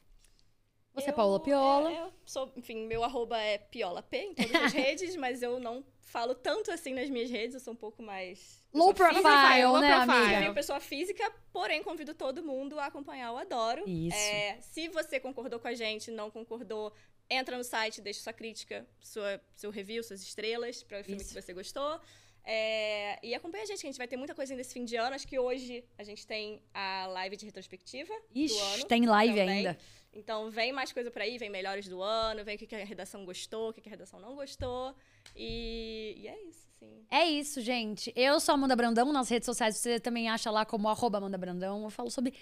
[SPEAKER 1] Você,
[SPEAKER 2] Eu-
[SPEAKER 1] Paola Piola.
[SPEAKER 2] é, Eu, sou, enfim, meu arroba é piolap em todas as redes, mas eu não falo tanto assim nas minhas redes, eu sou um pouco mais.
[SPEAKER 1] Low
[SPEAKER 2] pessoa física.
[SPEAKER 1] profile,
[SPEAKER 3] low
[SPEAKER 1] né,
[SPEAKER 3] profile.
[SPEAKER 2] Eu
[SPEAKER 1] amiga?
[SPEAKER 2] pessoa física, porém convido todo mundo a acompanhar o Adoro.
[SPEAKER 1] Isso.
[SPEAKER 2] É, se você concordou com a gente, não concordou, entra no site, deixa sua crítica, sua, seu review, suas estrelas para o filme
[SPEAKER 1] Isso.
[SPEAKER 2] que você gostou. É, e acompanha a gente, que a gente vai ter muita coisa nesse fim de ano. Acho que hoje a gente tem a live de retrospectiva do
[SPEAKER 1] Ixi,
[SPEAKER 2] ano.
[SPEAKER 1] tem live
[SPEAKER 2] também.
[SPEAKER 1] ainda.
[SPEAKER 2] Então vem mais coisa por aí, vem melhores do ano, vem o que a redação gostou, o que que a redação não gostou. E, e é isso, sim.
[SPEAKER 1] É isso, gente. Eu sou a Amanda Brandão nas redes sociais. Você também acha lá como arroba Amanda Brandão. Eu falo sobre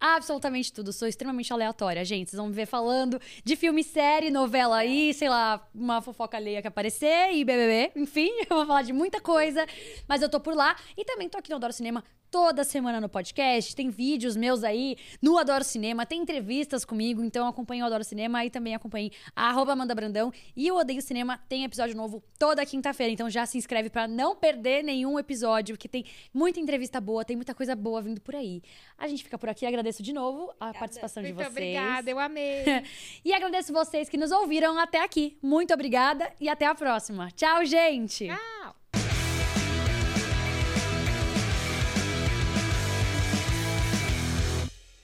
[SPEAKER 1] absolutamente tudo. Sou extremamente aleatória, gente. Vocês vão me ver falando de filme, série, novela aí, sei lá, uma fofoca alheia que aparecer e BBB. Enfim, eu vou falar de muita coisa, mas eu tô por lá. E também tô aqui no Adoro Cinema toda semana no podcast. Tem vídeos meus aí no Adoro Cinema, tem entrevistas comigo, então acompanhe o Adoro Cinema e também acompanhe a arroba Amanda Brandão. E o Odeio Cinema tem episódio novo toda quinta-feira, então já se inscreve para não perder nenhum episódio, porque tem muita entrevista boa, tem muita coisa boa vindo por aí. A gente fica por aqui, agradeço de novo a obrigada. participação
[SPEAKER 3] Muito
[SPEAKER 1] de vocês.
[SPEAKER 3] obrigada, eu amei.
[SPEAKER 1] e agradeço vocês que nos ouviram até aqui. Muito obrigada e até a próxima. Tchau, gente!
[SPEAKER 3] Tchau!